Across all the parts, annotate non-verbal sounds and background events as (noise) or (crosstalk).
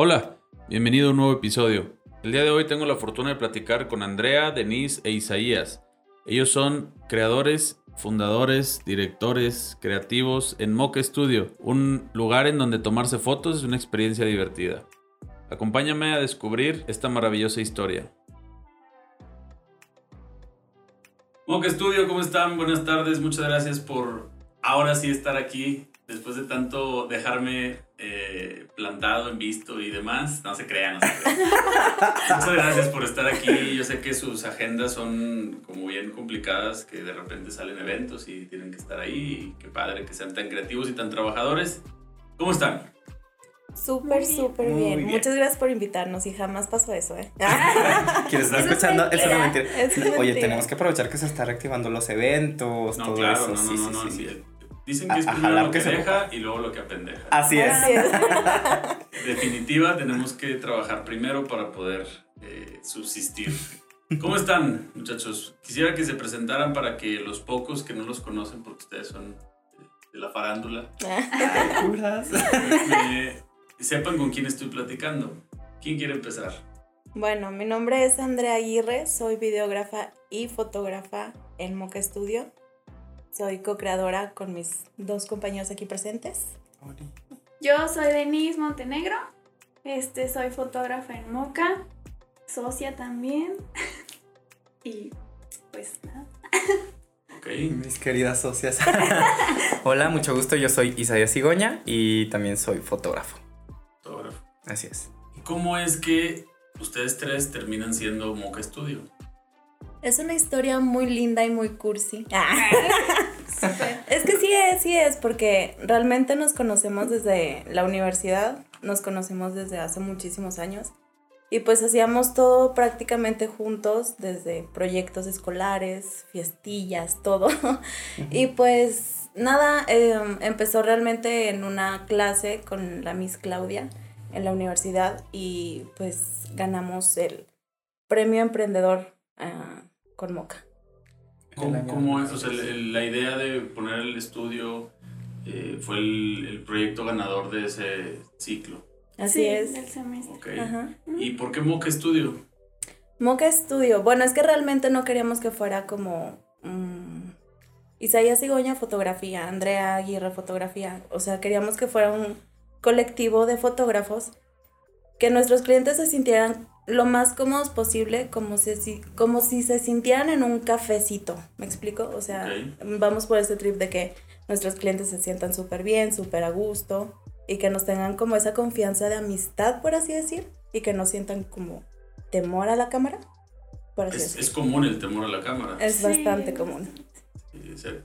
Hola, bienvenido a un nuevo episodio. El día de hoy tengo la fortuna de platicar con Andrea, Denise e Isaías. Ellos son creadores, fundadores, directores, creativos en Mocha Studio, un lugar en donde tomarse fotos es una experiencia divertida. Acompáñame a descubrir esta maravillosa historia. Mocha Studio, ¿cómo están? Buenas tardes, muchas gracias por ahora sí estar aquí después de tanto dejarme eh, plantado en visto y demás. No se crean, no se crean. (laughs) Muchas gracias por estar aquí. Yo sé que sus agendas son como bien complicadas, que de repente salen eventos y tienen que estar ahí. Y qué padre que sean tan creativos y tan trabajadores. ¿Cómo están? Súper, súper bien. bien. Muchas gracias por invitarnos y jamás pasó eso, ¿eh? (laughs) Quienes están Eso es escuchando, eso no es mentira, es Oye, mentira. tenemos que aprovechar que se están reactivando los eventos, No, todo claro, eso. no, no, sí, no, sí, no, sí. Dicen que es A- primero lo que que se deja y luego lo que apendeja. Así es. Así es. (laughs) definitiva tenemos que trabajar primero para poder eh, subsistir. ¿Cómo están, muchachos? Quisiera que se presentaran para que los pocos que no los conocen, porque ustedes son de la farándula, (laughs) Curas. eh, sepan con quién estoy platicando. ¿Quién quiere empezar? Bueno, mi nombre es Andrea Aguirre, soy videógrafa y fotógrafa en Moca Studio. Soy co-creadora con mis dos compañeros aquí presentes. Yo soy Denise Montenegro. Este, soy fotógrafa en Moca, socia también. (laughs) y pues nada. Ok. Mis queridas socias. (laughs) Hola, mucho gusto. Yo soy Isaías Cigoña y también soy fotógrafo. Fotógrafo. Así es. ¿Y ¿Cómo es que ustedes tres terminan siendo Moca Studio? Es una historia muy linda y muy cursi. (laughs) Es que sí es, sí es, porque realmente nos conocemos desde la universidad, nos conocemos desde hace muchísimos años y pues hacíamos todo prácticamente juntos, desde proyectos escolares, fiestillas, todo. Y pues nada, eh, empezó realmente en una clase con la Miss Claudia en la universidad y pues ganamos el premio emprendedor ah, con Moca. ¿Cómo, cómo es? O sea, el- el- la idea de poner el estudio eh, fue el, el proyecto ganador de ese ciclo. Así Sí, es. Del semestre. Ok. Ajá. ¿Y por qué Moca Studio? Moca Studio. Bueno, es que realmente no queríamos que fuera como mm, Isaías Cigoña fotografía, Andrea Aguirre fotografía. O sea, queríamos que fuera un colectivo de fotógrafos que nuestros clientes se sintieran lo más cómodos posible, como si, como si se sintieran en un cafecito. ¿Me explico? O sea, vamos por ese trip de que nuestros clientes se sientan súper bien, súper a gusto y que nos tengan como esa confianza de amistad, por así decir, y que no sientan como temor a la cámara, por así Es, decir. es común el temor a la cámara. Es Sí, bastante común.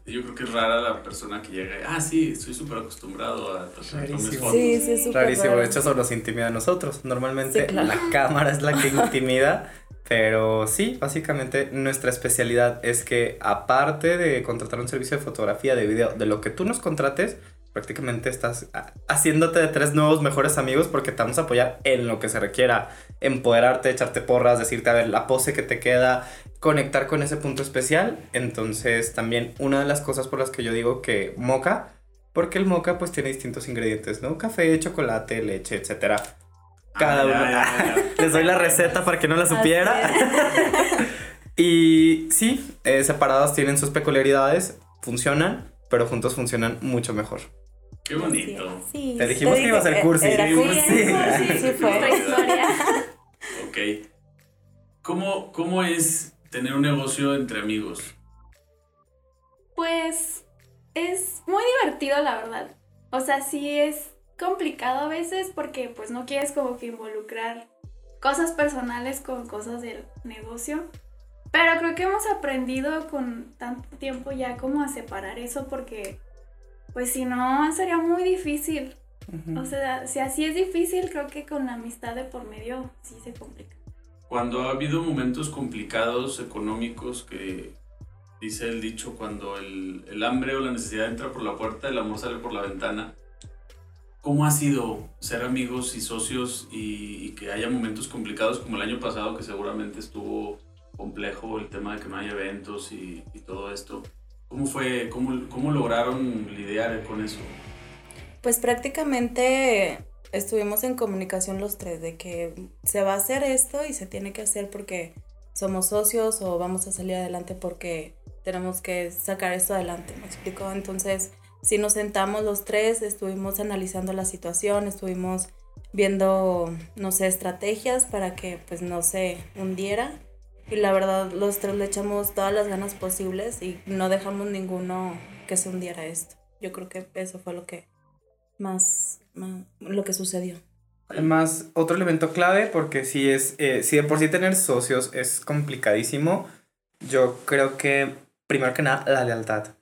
Yo creo que es rara la persona que llega y, ah, sí, estoy súper acostumbrado a tomar mis Rarísimo. fotos. Sí, sí, es súper Rarísimo, raro. de hecho eso nos intimida a nosotros. Normalmente Sí, claro. la (laughs) cámara es la que intimida, pero sí, básicamente nuestra especialidad es que aparte de contratar un servicio de fotografía, de video, de lo que tú nos contrates, prácticamente estás haciéndote de tres nuevos mejores amigos porque te vamos a apoyar en lo que se requiera, empoderarte, echarte porras, decirte a ver la pose que te queda, conectar con ese punto especial. Entonces también una de las cosas por las que yo digo que moca, porque el moca pues tiene distintos ingredientes, ¿no? Café, chocolate, leche, etcétera. Cada Ah, uno. ya, ya, ya. (laughs) Les doy la receta para que no la supiera. (laughs) y sí, eh, separados tienen sus peculiaridades, funcionan, pero juntos funcionan mucho mejor. Qué bonito. Sí, Te dijimos que dije, iba a ser cursi. Era Sí, cursi. sí, Sí, sí fue. Nuestra historia. Ok. ¿Cómo, ¿Cómo es tener un negocio entre amigos? Pues es muy divertido, la verdad. O sea, sí es complicado a veces porque pues no quieres como que involucrar cosas personales con cosas del negocio. Pero creo que hemos aprendido con tanto tiempo ya como a separar eso porque pues si no sería muy difícil. O sea, si así es difícil, creo que con la amistad de por medio sí se complica. Cuando ha habido momentos complicados económicos que dice el dicho, cuando el, el hambre o la necesidad entra por la puerta, el amor sale por la ventana. ¿Cómo ha sido ser amigos y socios y, y que haya momentos complicados como el año pasado que seguramente estuvo complejo el tema de que no haya eventos y, y todo esto? ¿Cómo fue, cómo, cómo lograron lidiar con eso? Pues prácticamente estuvimos en comunicación los tres de que se va a hacer esto y se tiene que hacer porque somos socios o vamos a salir adelante porque tenemos que sacar esto adelante, ¿me explico? Entonces, si nos sentamos los tres, estuvimos analizando la situación, estuvimos viendo, no sé, estrategias para que pues no se hundiera. Y la verdad, los tres le echamos todas las ganas posibles y no dejamos ninguno que se hundiera esto. Yo creo que eso fue lo que más, lo que sucedió. Además, otro elemento clave, porque si es, eh, si de por sí tener socios es complicadísimo, yo creo que, primero que nada, la lealtad.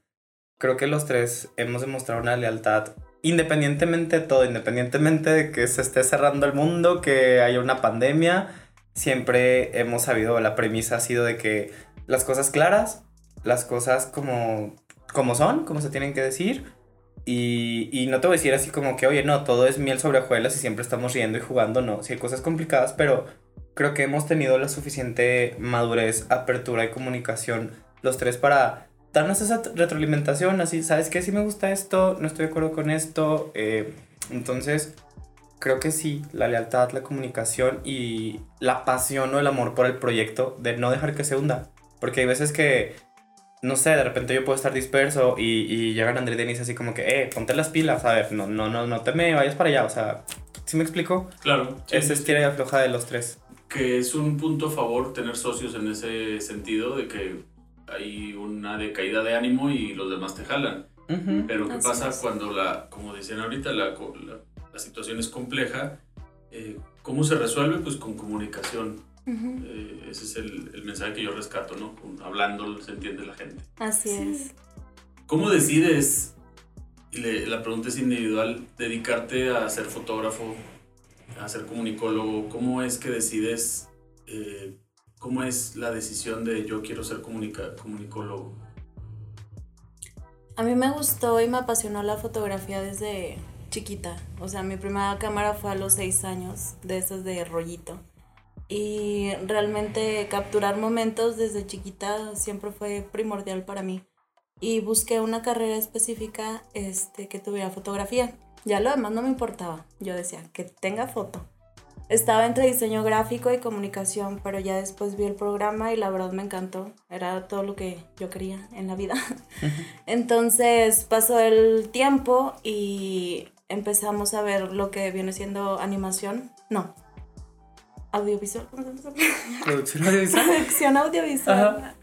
Creo que los tres hemos demostrado una lealtad independientemente de todo, independientemente de que se esté cerrando el mundo, que haya una pandemia, siempre hemos sabido, la premisa ha sido de que las cosas claras, las cosas como, como son, como se tienen que decir, y, y, no te voy a decir así como que, oye, no, todo es miel sobre hojuelas y siempre estamos riendo y jugando, no, sí hay cosas complicadas, pero creo que hemos tenido la suficiente madurez, apertura y comunicación los tres para darnos esa retroalimentación, así, ¿sabes qué? Si me gusta esto, no estoy de acuerdo con esto. Eh, entonces, creo que sí, la lealtad, la comunicación y la pasión o el amor por el proyecto de no dejar que se hunda. Porque hay veces que, no sé, de repente yo puedo estar disperso y, y llegan André y Denise así como que, eh, ponte las pilas, a ver, no, no, no, no te me vayas para allá, o sea, ¿sí me explico? Claro. Ese es tira y afloja de los tres. Que es un punto a favor tener socios en ese sentido de que hay una decaída de ánimo y los demás te jalan. Pero ¿qué pasa cuando la, como decían ahorita, la, la, situación es compleja? Eh, ¿Cómo se resuelve? Pues con comunicación. Eh, ese es el, el, mensaje que yo rescato, ¿no? hablando se entiende la gente. Así es. ¿Cómo decides, y la pregunta es individual, dedicarte a ser fotógrafo, a ser comunicólogo? ¿Cómo es que decides eh, ¿Cómo es la decisión de yo quiero ser comunicólogo? A mí me gustó y me apasionó la fotografía desde chiquita. O sea, mi primera cámara fue a los seis años, de esas de rollito. Y realmente capturar momentos desde chiquita siempre fue primordial para mí. Y busqué una carrera específica este, que tuviera fotografía. Ya lo demás no me importaba. Yo decía, que tenga foto estaba entre diseño gráfico y comunicación, pero ya después vi el programa y la verdad me encantó. Era todo lo que yo quería en la vida. Entonces pasó el tiempo y empezamos a ver lo que viene siendo animación. No. Audiovisual. (laughs) Producción audiovisual. Producción audiovisual.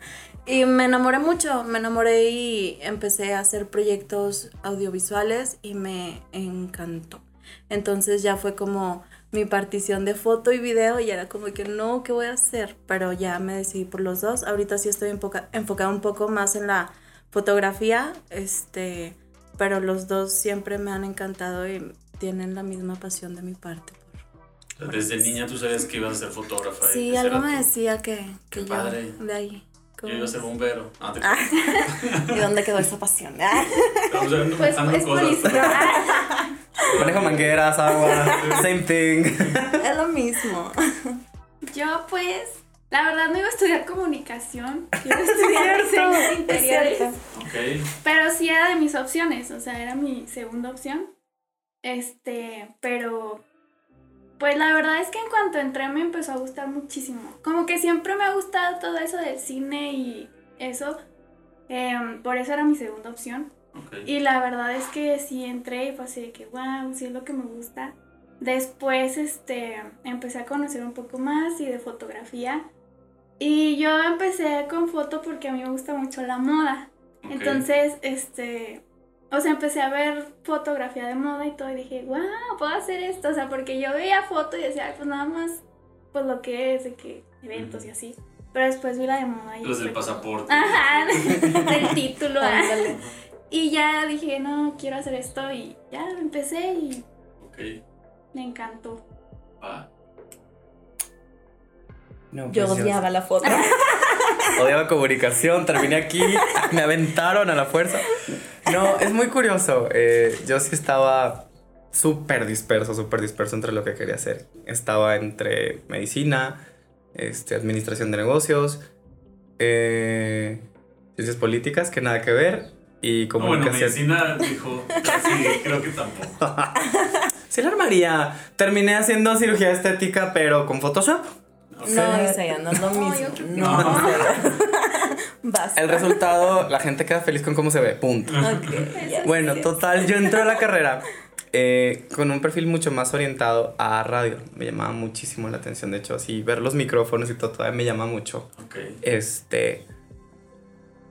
Y me enamoré mucho, me enamoré y empecé a hacer proyectos audiovisuales y me encantó. Entonces ya fue como mi partición de foto y video y era como que no, ¿qué voy a hacer? Pero ya me decidí por los dos. Ahorita sí estoy enfocada un poco más en la fotografía, este, pero los dos siempre me han encantado y tienen la misma pasión de mi parte. Desde niña tú sabías que ibas a ser fotógrafa. Sí, algo me decía que, que yo de ahí. Yo iba a ser bombero. Ah, (laughs) ¿Y dónde quedó esa pasión? (laughs) (laughs) pues es cosas. Manejo mangueras, agua, (laughs) same thing. Es lo mismo. Yo pues, la verdad no iba a estudiar comunicación, (laughs) quiero estudiar diseño interiores. Okay. Pero sí era de mis opciones, o sea, era mi segunda opción. Este, pero pues la verdad es que en cuanto entré me empezó a gustar muchísimo. Como que siempre me ha gustado todo eso del cine y eso. Em, por eso era mi segunda opción. Y la verdad es que sí entré y fue así de que, wow, sí es lo que me gusta. Después, este, empecé a conocer un poco más y de fotografía. Y yo empecé con foto porque a mí me gusta mucho la moda. Entonces, este, o sea, empecé a ver fotografía de moda y todo y dije, wow, puedo hacer esto. O sea, porque yo veía foto y decía, pues nada más, pues lo que es, de que eventos y así. Pero después vi la de moda y... Los del pasaporte. Ajá, (laughs) del título. (laughs) Y ya dije, no, quiero hacer esto y ya empecé y okay. me encantó. Ah. No, Yo odiaba la foto. (laughs) odiaba comunicación, terminé aquí, me aventaron a la fuerza. No, es muy curioso. Eh, yo sí estaba súper disperso, súper disperso entre lo que quería hacer. Estaba entre medicina, este, administración de negocios, eh, ciencias políticas, que nada que ver, y comunicación. bueno, medicina dijo, sí, creo que tampoco. (laughs) Sí la armaría. Terminé haciendo cirugía estética, pero con Photoshop. Ok. No, Isaías, no es lo No, mismo. que No, no. (laughs) Basta. El resultado, la gente queda feliz con cómo se ve, punto. Ok, ya. (laughs) Bueno, total, yo entré a la carrera eh, con un perfil mucho más orientado a radio. Me llamaba muchísimo la atención, de hecho, así ver los micrófonos y todo todavía me llama mucho. Ok. Este.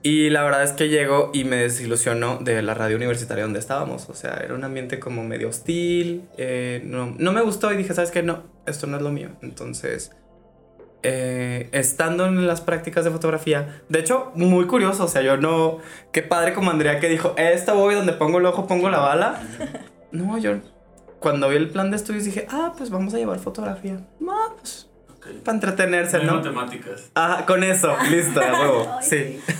Y la verdad es que llego y me desilusionó de la radio universitaria donde estábamos. O sea, era un ambiente como medio hostil. eh, no, no me gustó y dije, ¿sabes qué? No, esto no es lo mío. Entonces, eh, estando en las prácticas de fotografía, de hecho, muy curioso. O sea, yo no. Qué padre como Andrea que dijo, esta voy donde pongo el ojo, pongo la bala. (laughs) No, yo. Cuando vi el plan de estudios dije, ah, pues vamos a llevar fotografía. Ah, pues. Para entretenerse, No matemáticas. Ajá, con eso, listo. (laughs) Ay, Sí. (laughs)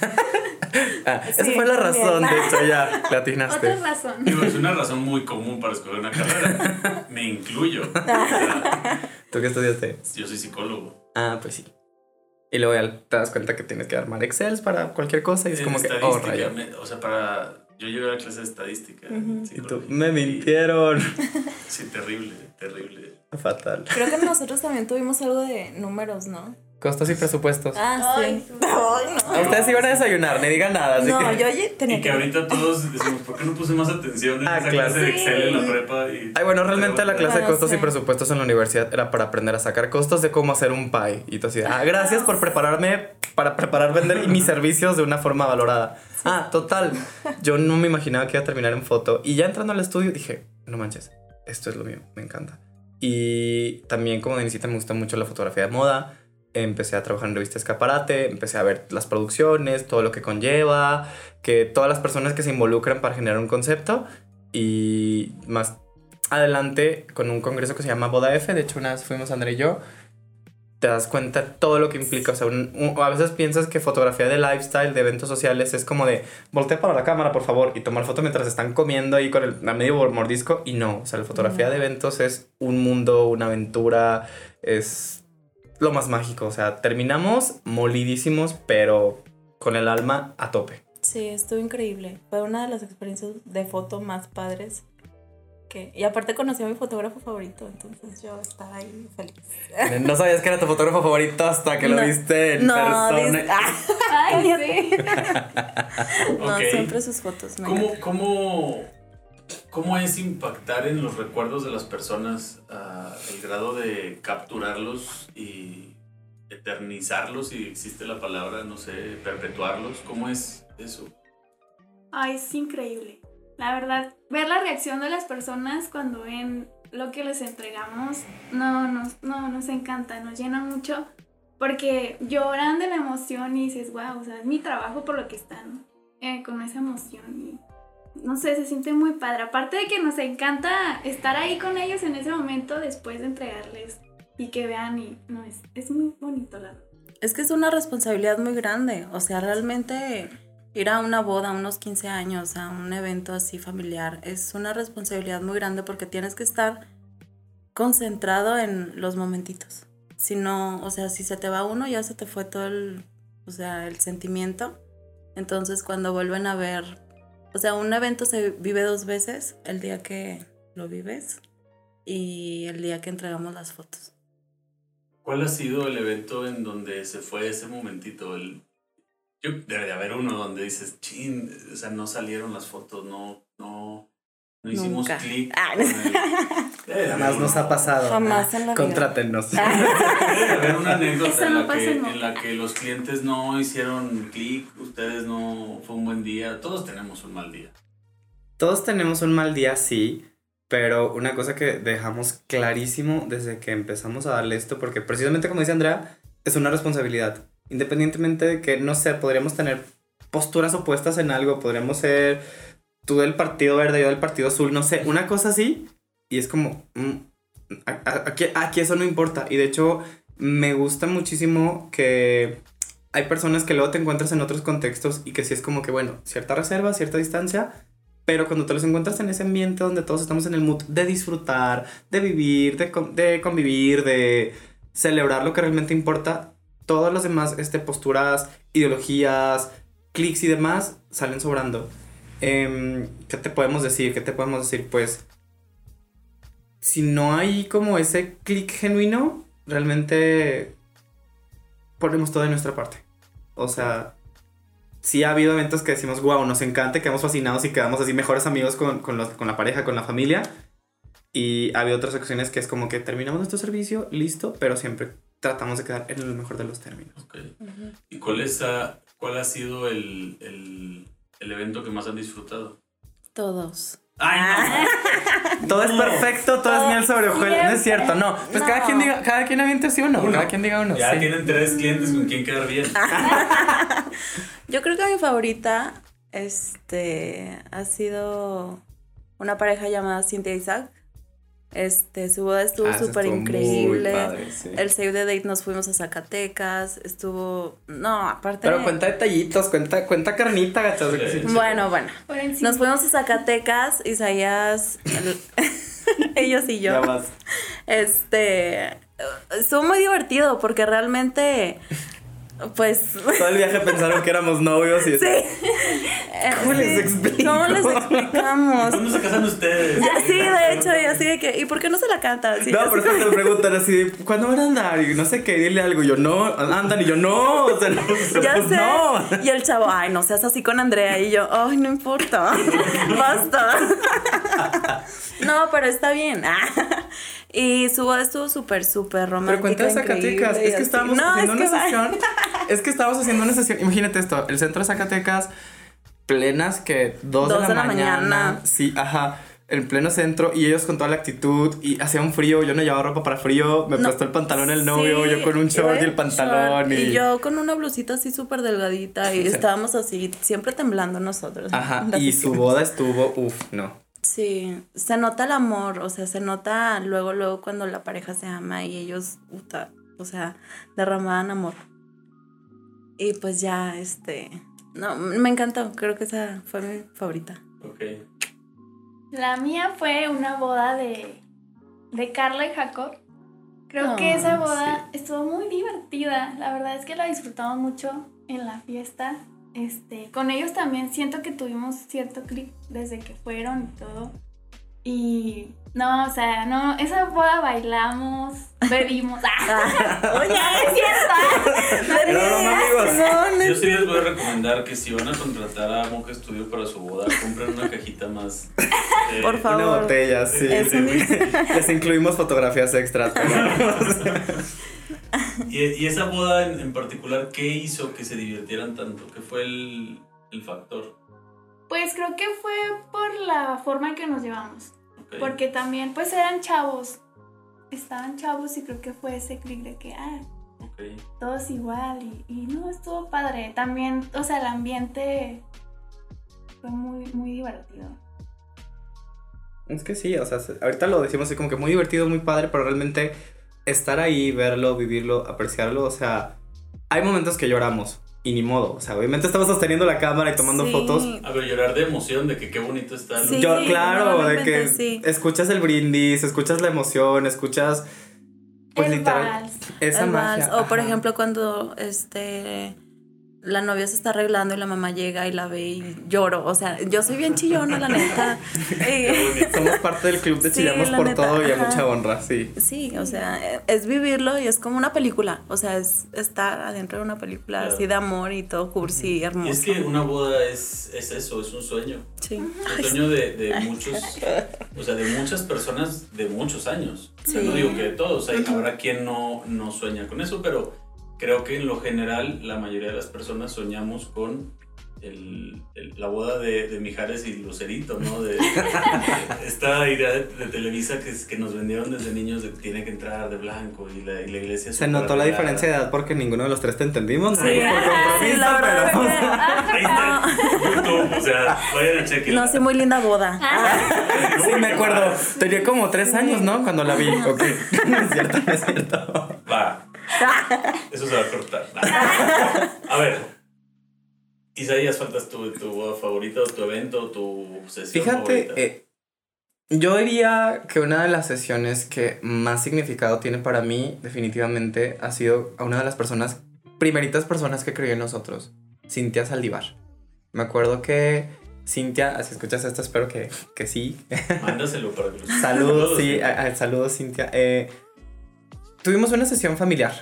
Ah, esa Sí, fue la razón, de hecho, ya la atinaste. Otra razón. Digo, es una razón muy común para escoger una carrera. (laughs) Me incluyo. O sea, ¿Tú qué estudiaste? yo soy psicólogo. Ah, pues sí. Y luego ya te das cuenta que tienes que armar Excel para cualquier cosa y es En como que, oh, rayo. me- o sea, para. Yo llegué a la clase de estadística. Y tú, me y- mintieron. Sí, terrible, terrible. Fatal. Creo que nosotros también tuvimos algo de números, ¿no? Costos y presupuestos. Ah, Ay, sí. Ay, A Ustedes iban a desayunar, ni digan nada, así no. que. No, yo oye, tenía Y que ahorita todos decimos, ¿por qué no puse más atención en Ah, esa clase de Sí. Excel en la prepa? Y, Ay, bueno, realmente la clase de costos y sí. presupuestos en la universidad era para aprender a sacar costos de cómo hacer un pie. Y tú así, ah, gracias por prepararme para preparar, vender mis servicios de una forma valorada. Ah, total. Yo no me imaginaba que iba a terminar en foto. Y ya entrando al estudio dije, no manches, esto es lo mío, me encanta. Y también como Denisita me gusta mucho la fotografía de moda. Empecé a trabajar en revista Escaparate, empecé a ver las producciones, todo lo que conlleva, que todas las personas que se involucran para generar un concepto y más adelante con un congreso que se llama Boda F, de hecho una vez fuimos André y yo, te das cuenta todo lo que implica, o sea, un- un- a veces piensas que fotografía de lifestyle, de eventos sociales, es como de voltea para la cámara, por favor, y tomar foto mientras están comiendo ahí con el a medio mordisco, y no, o sea, la fotografía de eventos es un mundo, una aventura, es lo más mágico, o sea, terminamos molidísimos, pero con el alma a tope. Sí, estuvo increíble. Fue una de las experiencias de foto más padres. Que... Y aparte conocí a mi fotógrafo favorito, entonces yo estaba ahí feliz. No sabías que era tu fotógrafo favorito hasta que lo viste en no, persona. ah, (laughs) Ay, sí. (laughs) no, siempre sus fotos. me ¿Cómo, cómo, ¿Cómo es impactar en los recuerdos de las personas a el grado de capturarlos y eternizarlos, si existe la palabra, no sé, perpetuarlos? ¿Cómo es eso? Ay, es increíble. La verdad, ver la reacción de las personas cuando ven lo que les entregamos, no, nos, no, nos encanta, nos llena mucho. Porque lloran de la emoción y dices, wow, o sea, es mi trabajo por lo que están eh, con esa emoción. Y no sé, se siente muy padre. Aparte de que nos encanta estar ahí con ellos en ese momento después de entregarles y que vean y no, es, es muy bonito. Es que es una responsabilidad muy grande. O sea, realmente ir a una boda, a unos 15 años, a un evento así familiar, es una responsabilidad muy grande porque tienes que estar concentrado en los momentitos. Si no, o sea, si se te va uno, ya se te fue todo el, o sea, el sentimiento. Entonces, cuando vuelven a ver, o sea, un evento se vive dos veces, el día que lo vives y el día que entregamos las fotos. ¿Cuál ha sido el evento en donde se fue ese momentito? El, yo, debe de haber uno donde dices, chin, o sea, no salieron las fotos, no, no, no hicimos Nunca. clic. Ah, haber Jamás uno. nos ha pasado. Jamás en la vida. Contrátenos. Debe de haber una anécdota no la que, en la que los clientes no hicieron clic, ustedes no, fue un buen día, todos tenemos un mal día. Todos tenemos un mal día, sí, pero una cosa que dejamos clarísimo desde que empezamos a darle esto, porque precisamente como dice Andrea, es una responsabilidad. Independientemente de que, no sé, podríamos tener posturas opuestas en algo, podríamos ser tú del partido verde, yo del partido azul, no sé, una cosa así, y es como, mm, aquí, eso no importa. Y de hecho, me gusta muchísimo que hay personas que luego te encuentras en otros contextos y que sí es como que, bueno, cierta reserva, cierta distancia, pero cuando te los encuentras en ese ambiente donde todos estamos en el mood de disfrutar, de vivir, de, de convivir, de celebrar lo que realmente importa, todas las demás este, posturas, ideologías, clics y demás salen sobrando. Em, ¿Qué te podemos decir? ¿Qué te podemos decir? Pues si no hay como ese clic genuino, realmente ponemos todo de nuestra parte. O sea, sí ha habido eventos que decimos, wow, nos encanta, quedamos fascinados y quedamos así mejores amigos con, con, los- con la pareja, con la familia. Y ha habido otras ocasiones que es como que terminamos nuestro servicio, listo, pero siempre tratamos de quedar en el mejor de los términos. Ok. ¿Y cuál, es a- cuál ha sido el, el, el evento que más han disfrutado? Todos. ¡Ay, (laughs) Todo es perfecto, todo es miel sobre hojuelas. No es Siempre. no. Pues No. cada quien diga, cada quien aviente sí uno, Uno. cada quien diga uno. Ya sí. tienen tres clientes con quien quedar bien. (laughs) Yo creo que mi favorita este, ha sido una pareja llamada Cynthia Isaac. Este, su boda estuvo Ah, súper increíble. padre, sí. El Save the Date nos fuimos a Zacatecas. Estuvo. No, aparte. Pero cuenta detallitos, cuenta, cuenta carnita, sí. Bueno, bueno. Nos fuimos a Zacatecas, Isaías, el- (laughs) ellos y yo. Este. Estuvo muy divertido porque realmente. Pues. Todo el viaje pensaron que éramos novios y (laughs) Sí. ¿Cómo les Sí, explico? ¿Cómo les explicamos? ¿Cuándo se casan ustedes? Sí, de hecho, y así de que, ¿y por qué no se la canta? Así, No, pero te preguntan así, ¿cuándo van a andar? Y no sé qué, dile algo. Y yo, no, andan. Y yo, no, o sea, no, Ya pues sé. no. Y el chavo, ay, no seas así con Andrea. Y yo, ay, no importa. (laughs) Basta. (laughs) No, pero está bien. Y su boda estuvo súper, súper Pero romántica. cuenta de Zacatecas, es que estábamos No, haciendo es que una sesión. (laughs) Es que estábamos haciendo una sesión. Imagínate esto, el centro de Zacatecas, plenas que dos, de, la mañana. Sí, ajá. En pleno centro y ellos con toda la actitud y hacía un frío, yo no llevaba ropa para frío, me No, prestó el pantalón el novio, sí, yo con un short y el pantalón y, Y yo con una blusita así súper delgadita y (laughs) Sí. estábamos así, siempre temblando nosotros. Ajá, (laughs) y su boda estuvo, uff, no. Sí, se nota el amor, o sea, se nota luego, luego cuando la pareja se ama y ellos, puta, o sea, derramaban amor. Y pues ya, este, no, me encantó, creo que esa fue mi favorita. Ok. La mía fue una boda de, de Carla y Jacob. Creo que Ah, esa boda estuvo muy divertida. La verdad es que la disfrutamos mucho en la fiesta. Este, con ellos también siento que tuvimos cierto clic desde que fueron y todo. Y no, o sea, no, esa boda bailamos, bebimos. (laughs) ¡Ah! (laughs) Oye, es cierto! Era broma, amigos. Yo sí les voy a recomendar que si van a contratar a Moca Studio para su boda, compren una cajita más. (laughs) eh, Por favor. Una botella, sí. Es un- Les incluimos fotografías extras. Y, y esa boda en, en particular, ¿qué hizo que se divirtieran tanto? ¿Qué fue el, el factor? Pues creo que fue por la forma en que nos llevamos. Porque también, pues eran chavos. Estaban chavos y creo que fue ese clic de que, ah, todos igual. Y, y no, estuvo padre. También, o sea, el ambiente fue muy, muy divertido. Es que sí, o sea, se- ahorita lo decimos así como que muy divertido, muy padre, pero realmente estar ahí, verlo, vivirlo, apreciarlo, o sea, hay momentos que lloramos y ni modo, o sea, obviamente estamos sosteniendo la cámara y tomando Sí. fotos. A ver, llorar de emoción, de que qué bonito está. ¿no? Sí. Yo, claro, de que sí. escuchas el brindis, escuchas la emoción, escuchas, pues el literal, vals. esa el magia. vals. O por ajá. ejemplo cuando este la novia se está arreglando y la mamá llega y la ve y lloro. O sea, yo soy bien chillona, la neta. (laughs) Y- Somos parte del club de (laughs) Sí, Chillamos la por neta, todo y a mucha honra, sí. Sí, o sea, es vivirlo y es como una película. O sea, es estar adentro de una película Claro. así de amor y todo cursi y Y hermoso. es que una boda es, es eso, es un sueño. Sí. Un sueño de, de muchos, o sea, de muchas personas de muchos años. O sea, Sí. no digo que de todos, hay, habrá quien no, no sueña con eso, pero creo que en lo general la mayoría de las personas soñamos con el, el- la boda de, de Mijares y Lucerito, ¿no? De, de- (laughs) esta idea de, de Televisa que, nos vendieron desde niños de que tiene que entrar de blanco y la, y la iglesia... Se notó la diferencia de edad porque ninguno de los tres te entendimos. Sí, por compromiso, pero- que- (laughs) Ahí está, en YouTube, o sea, vayan a chequear. No, sí, muy linda boda. Sí, me acuerdo. Tenía como tres años, ¿no? Cuando la vi. Ok. (laughs) No es cierto, no es cierto. Va. (laughs) Eso se va a cortar. (laughs) A ver. Isaías, faltas tu, tu boda favorita o tu evento o tu sesión Fíjate, favorita? eh, yo diría que una de las sesiones que más significado tiene para mí, definitivamente, ha sido a una de las personas, primeritas personas que creyó en nosotros, Cintia Saldívar. Me acuerdo que Cintia, si escuchas esto, espero que, que sí. Mándaselo para que lo (laughs) Saludos, sí, a- a- saludos, Cintia. Eh, tuvimos una sesión familiar.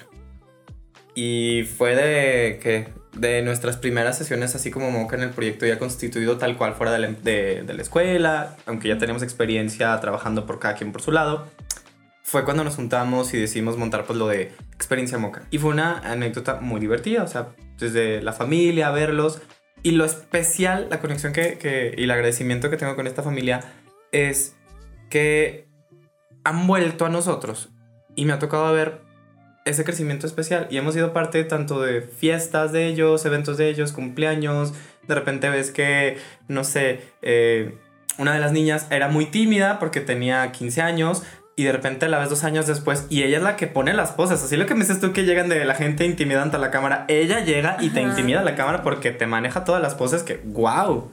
Y fue de que de nuestras primeras sesiones, así como Moca en el proyecto ya constituido tal cual fuera de la, de- de la escuela, aunque ya teníamos experiencia trabajando por cada quien por su lado, fue cuando nos juntamos y decidimos montar pues lo de experiencia Moca. Y fue una anécdota muy divertida, o sea, desde la familia, verlos. Y lo especial, la conexión que, que- y el agradecimiento que tengo con esta familia es que han vuelto a nosotros y me ha tocado ver ese crecimiento especial. Y hemos sido parte tanto de fiestas de ellos, eventos de ellos, cumpleaños, de repente ves que, no sé, eh, una de las niñas era muy tímida porque tenía 15 años y de repente la ves dos años después y ella es la que pone las poses, así lo que me dices tú que llegan de la gente intimidante a la cámara, ella llega y te intimida a la cámara porque te maneja todas las poses que, wow.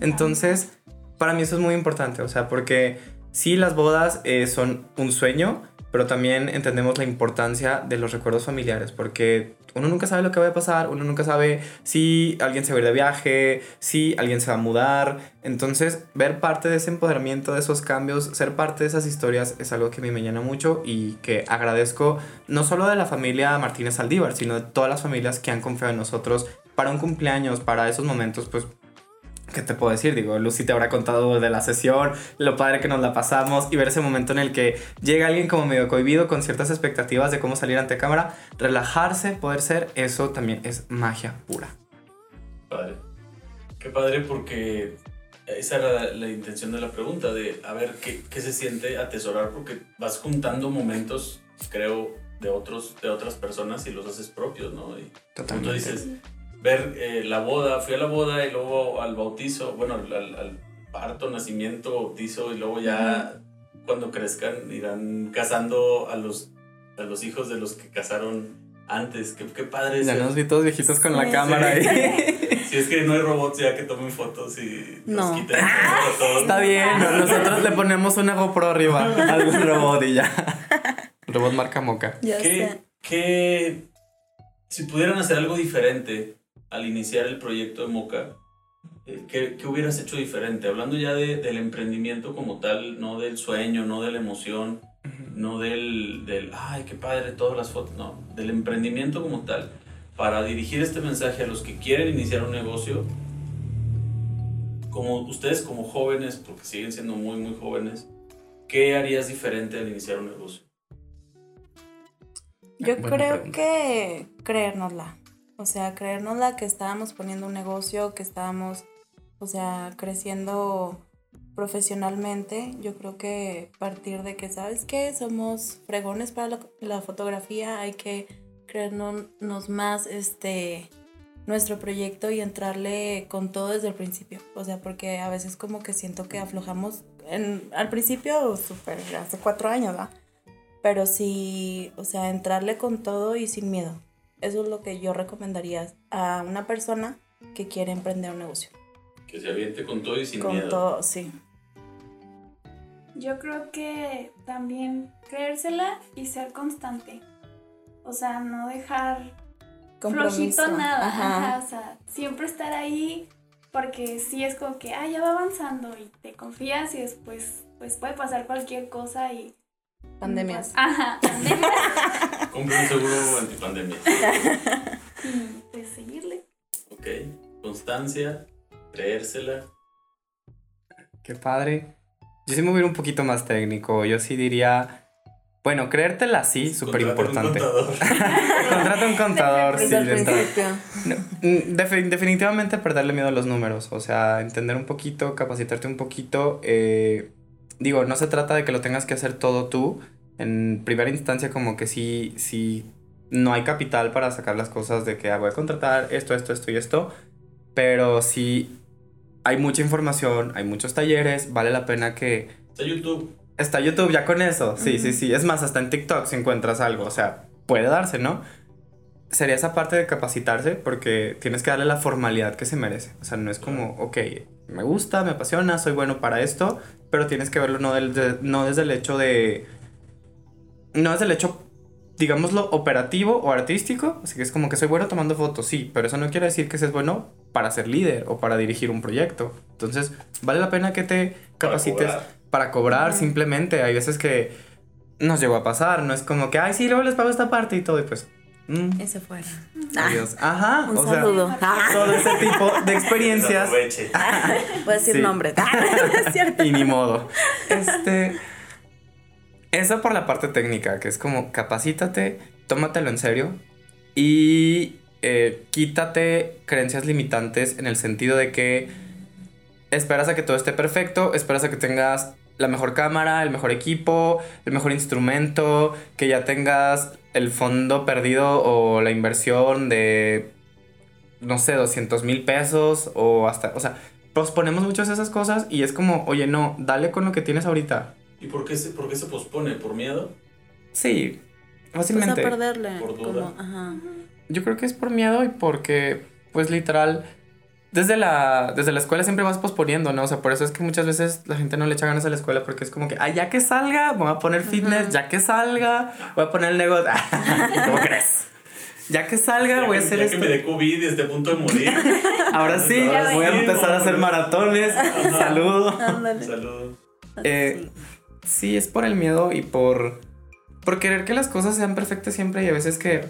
Entonces, para mí eso es muy importante, o sea, porque sí, las bodas eh, son un sueño, pero también entendemos la importancia de los recuerdos familiares, porque uno nunca sabe lo que va a pasar, uno nunca sabe si alguien se va a ir de viaje, si alguien se va a mudar. Entonces, ver parte de ese empoderamiento, de esos cambios, ser parte de esas historias es algo que me llena mucho y que agradezco no solo de la familia Martínez Aldívar, sino de todas las familias que han confiado en nosotros para un cumpleaños, para esos momentos, pues ¿Qué te puedo decir? Digo, Lucy te habrá contado de la sesión, lo padre que nos la pasamos y ver ese momento en el que llega alguien como medio cohibido con ciertas expectativas de cómo salir ante cámara, relajarse, poder ser, eso también es magia pura. Padre. Qué padre porque esa era la, la intención de la pregunta, de a ver qué, qué se siente atesorar, porque vas juntando momentos, creo, de, otros, de otras personas y los haces propios, ¿no? Y como tú dices, ver eh, la boda, fui a la boda y luego al bautizo, bueno, al, al- parto, nacimiento, bautizo y luego ya cuando crezcan irán casando a los, a los hijos de los que casaron antes. Qué, qué padre es Ya nos vi todos viejitos con la Sí. cámara ahí. (laughs) Si es que no hay robots ya que tomen fotos y nos No. quiten a todos. Está bien, ¿no? nosotros le ponemos una GoPro arriba a algún robot y ya. (laughs) Robot marca Moca. Ya ¿Qué, sé. qué- si pudieran hacer algo diferente al iniciar el proyecto de Moca, eh, ¿qué, qué hubieras hecho diferente? Hablando ya de- del emprendimiento como tal, no del sueño, no de la emoción, no del, del, ay, qué padre, todas las fotos, no, del emprendimiento como tal, para dirigir este mensaje a los que quieren iniciar un negocio, como ustedes como jóvenes, porque siguen siendo muy, muy jóvenes, ¿qué harías diferente al iniciar un negocio? Yo Buena creo pregunta. que creérnosla. O sea, creérnosla que estábamos poniendo un negocio, que estábamos, o sea, creciendo profesionalmente. Yo creo que partir de que, ¿sabes qué? Somos fregones para la, la fotografía, hay que creernos más este nuestro proyecto y entrarle con todo desde el principio. O sea, porque a veces como que siento que aflojamos en, al principio, súper, hace cuatro años, ¿va? Pero sí, o sea, entrarle con todo y sin miedo. Eso es lo que yo recomendaría a una persona que quiere emprender un negocio. Que se aviente con todo y sin con miedo. todo, sí. Yo creo que también creérsela y ser constante. O sea, no dejar flojito nada. Ajá. Ajá, o sea, siempre estar ahí porque sí es como que, ah, ya va avanzando y te confías y después pues puede pasar cualquier cosa y... Pandemias. ajá, pandemias. Compre (laughs) un seguro antipandemia. pues seguirle. Ok. Constancia, creérsela. Qué padre. Yo sí me voy a ir un poquito más técnico. Yo sí diría, bueno, creértela sí, súper Contraten un importante. contador. (laughs) Contrata un contador, sí. No, mm, defi- definitivamente perderle miedo a los números, o sea, entender un poquito, capacitarte un poquito. eh, digo, no se trata de que lo tengas que hacer todo tú. En primera instancia, como que sí, sí, no hay capital para sacar las cosas de que ah, voy a contratar esto, esto, esto y esto. Pero sí hay mucha información, hay muchos talleres, vale la pena que... Está YouTube. Está YouTube ya con eso, sí, sí, sí. Es más, hasta en TikTok si encuentras algo, o sea, puede darse, ¿no? Sería esa parte de capacitarse porque tienes que darle la formalidad que se merece. O sea, no es como, ok, me gusta, me apasiona, soy bueno para esto, pero tienes que verlo no, del- de- no desde el hecho de... No desde el hecho digámoslo, operativo o artístico. Así que es como que soy bueno tomando fotos, sí, pero eso no quiere decir que seas bueno para ser líder o para dirigir un proyecto. Entonces, vale la pena que te capacites cobrar. para cobrar, simplemente. Hay veces que nos llegó a pasar, no es como que, ay, sí, luego les pago esta parte y todo, y pues, mm, Ese fuera. adiós. Ajá, Un o sea, saludo. Ah, todo ese tipo de experiencias. (laughs) A decir Sí. nombre. (laughs) y ni modo. Este. Eso por la parte técnica, que es como capacítate, tómatelo en serio y eh, quítate creencias limitantes en el sentido de que esperas a que todo esté perfecto, esperas a que tengas la mejor cámara, el mejor equipo, el mejor instrumento, que ya tengas el fondo perdido o la inversión de, no sé, 200 mil pesos o hasta, o sea, posponemos muchas de esas cosas y es como, oye, no, dale con lo que tienes ahorita. ¿Y por qué, se, por qué se pospone? ¿Por miedo? Sí, Pues a fácilmente. perderle. Por duda. como, ajá. Yo creo que es por miedo y porque, pues literal, desde la, desde la escuela siempre vas posponiendo, ¿no? O sea, por eso es que muchas veces la gente no le echa ganas a la escuela porque es como que, ah, ya que salga, voy a poner fitness, ya que salga, voy a poner el negocio. (laughs) ¿Cómo crees? Ya que salga, Ya voy a hacer ya esto. que me dé COVID y esté a punto de morir. (laughs) Ahora sí, Ahora voy a empezar a hacer maratones. Saludo. Ándale. Saludos. Eh, sí, es por el miedo y por, por querer que las cosas sean perfectas siempre y a veces que...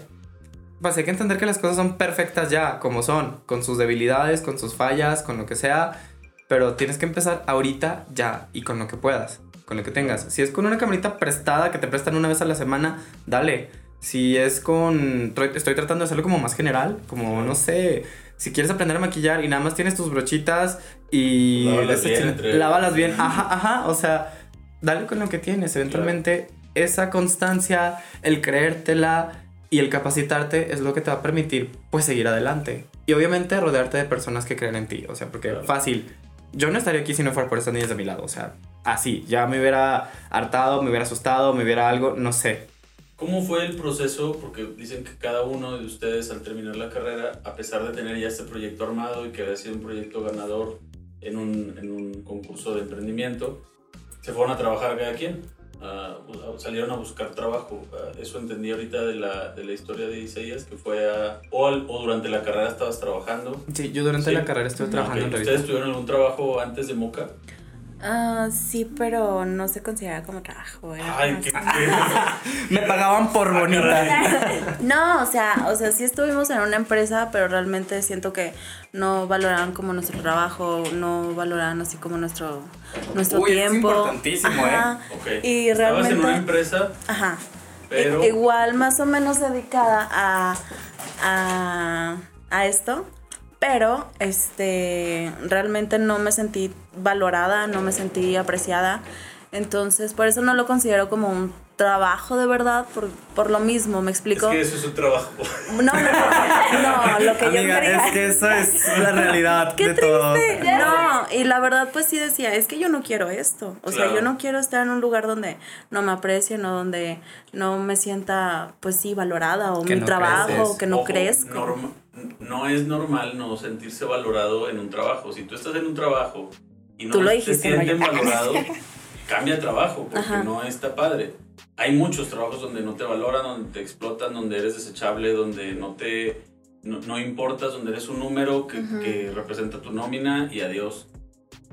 Pues hay que entender que las cosas son perfectas ya, como son, con sus debilidades, con sus fallas, con lo que sea, pero tienes que empezar ahorita ya y con lo que puedas, con lo que tengas. Si es con una camarita prestada que te prestan una vez a la semana, dale. Si es con... Estoy tratando de hacerlo como más general, como no sé, si quieres aprender a maquillar y nada más tienes tus brochitas y... Lávalas bien, lávalas bien, ajá, ajá, o sea, dale con lo que tienes. Eventualmente esa constancia, el creértela y el capacitarte es lo que te va a permitir pues seguir adelante. Y obviamente rodearte de personas que creen en ti. O sea, porque Claro. fácil. Yo no estaría aquí si no fuera por estas niñas de mi lado. O sea, así. Ya me hubiera hartado, me hubiera asustado, me hubiera algo, no sé. ¿Cómo fue el proceso? Porque dicen que cada uno de ustedes al terminar la carrera, a pesar de tener ya este proyecto armado y que había sido un proyecto ganador en un, en un concurso de emprendimiento, se fueron a trabajar cada quien. O- salieron a buscar trabajo. Ah, eso entendí ahorita de la, de la historia de Isaías, que fue a... O, al- o durante la carrera estabas trabajando. Sí, yo durante Sí. la carrera estuve trabajando Ok, en ¿Ustedes tuvieron algún trabajo antes de Moca? Ah, sí, pero no se considera como trabajo. era Ay, qué... (laughs) Me pagaban por bonita. No, o sea, o sea, sí estuvimos en una empresa, pero realmente siento que no valoraban como nuestro trabajo, no valoraban así como nuestro, nuestro Uy, eso es tiempo. importantísimo, ¿eh? Ajá. Ok. Y Estabas en realmente- una empresa, Ajá. pero... I- Igual más o menos dedicada a, a, a esto, pero este realmente no me sentí valorada, no me sentí apreciada. Entonces, por eso no lo considero como un trabajo de verdad, por, por lo mismo, ¿me Es explico? que eso es un trabajo. No, no, no, lo que yo quería... es que eso es (laughs) la realidad ¡Qué de todo. triste! No, y la verdad pues sí decía, es que yo no quiero esto. O sea, Claro. yo no quiero estar en un lugar donde no me aprecien o donde no me sienta pues sí valorada o Que mi no trabajo, creces. que no Ojo, crezco. norma- no es normal no sentirse valorado en un trabajo. Si tú estás en un trabajo y no te sienten yo. valorados, (laughs) cambia de trabajo porque Ajá. no está padre. Hay muchos trabajos donde no te valoran, donde te explotan, donde eres desechable, donde no te no, no importas, donde eres un número que, que representa tu nómina y adiós.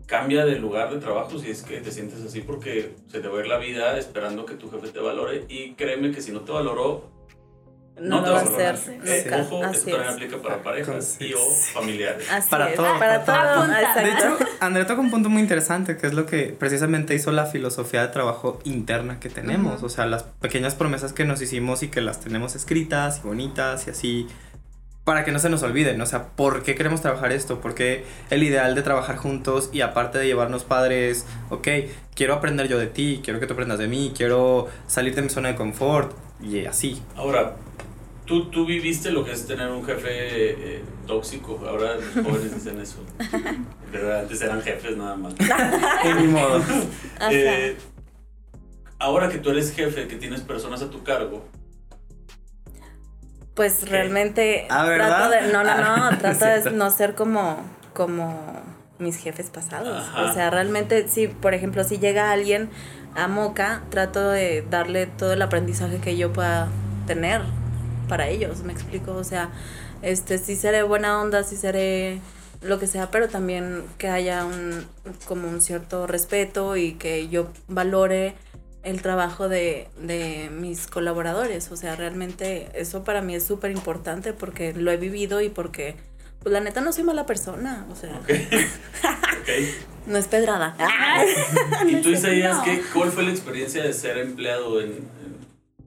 Cambia de lugar de trabajo si es que te sientes así porque se te va a ir la vida esperando que tu jefe te valore y créeme que si no te valoró, no, te lo va a hacer Eh, nunca. Ojo, Así esto también es. aplica para parejas Sí. y o familiares. Así Para es, todo, para para todo. todo. De hecho, Andrea toca un punto muy interesante, que es lo que precisamente hizo la filosofía de trabajo interna que tenemos. Ujú. O sea, las pequeñas promesas que nos hicimos y que las tenemos escritas y bonitas y así, para que no se nos olviden. O sea, ¿por qué queremos trabajar esto? ¿Por qué el ideal de trabajar juntos y aparte de llevarnos padres, ok, quiero aprender yo de ti, quiero que tú aprendas de mí, quiero salir de mi zona de confort y así. Ahora, tú, tú viviste lo que es tener un jefe eh, tóxico. Ahora los (laughs) jóvenes dicen eso. Pero antes eran jefes nada más. (laughs) De mi modo. (laughs) Eh, ahora que tú eres jefe, que tienes personas a tu cargo, Pues realmente Ah, ¿verdad? trato de, no, no, Ah, no, trato es cierto. de no ser como, como mis jefes pasados. Ajá. O sea, realmente, si, por ejemplo, si llega alguien a Moca, trato de darle todo el aprendizaje que yo pueda tener para ellos, me explico, o sea, este sí seré buena onda, sí seré lo que sea, pero también que haya un como un cierto respeto y que yo valore el trabajo de, de mis colaboradores, o sea, realmente eso para mí es súper importante porque lo he vivido y porque pues la neta no soy mala persona, o sea, (laughs) no es pedrada. (laughs) (laughs) ¿Y tú, Isaías, No. qué, cuál fue la experiencia de ser empleado en-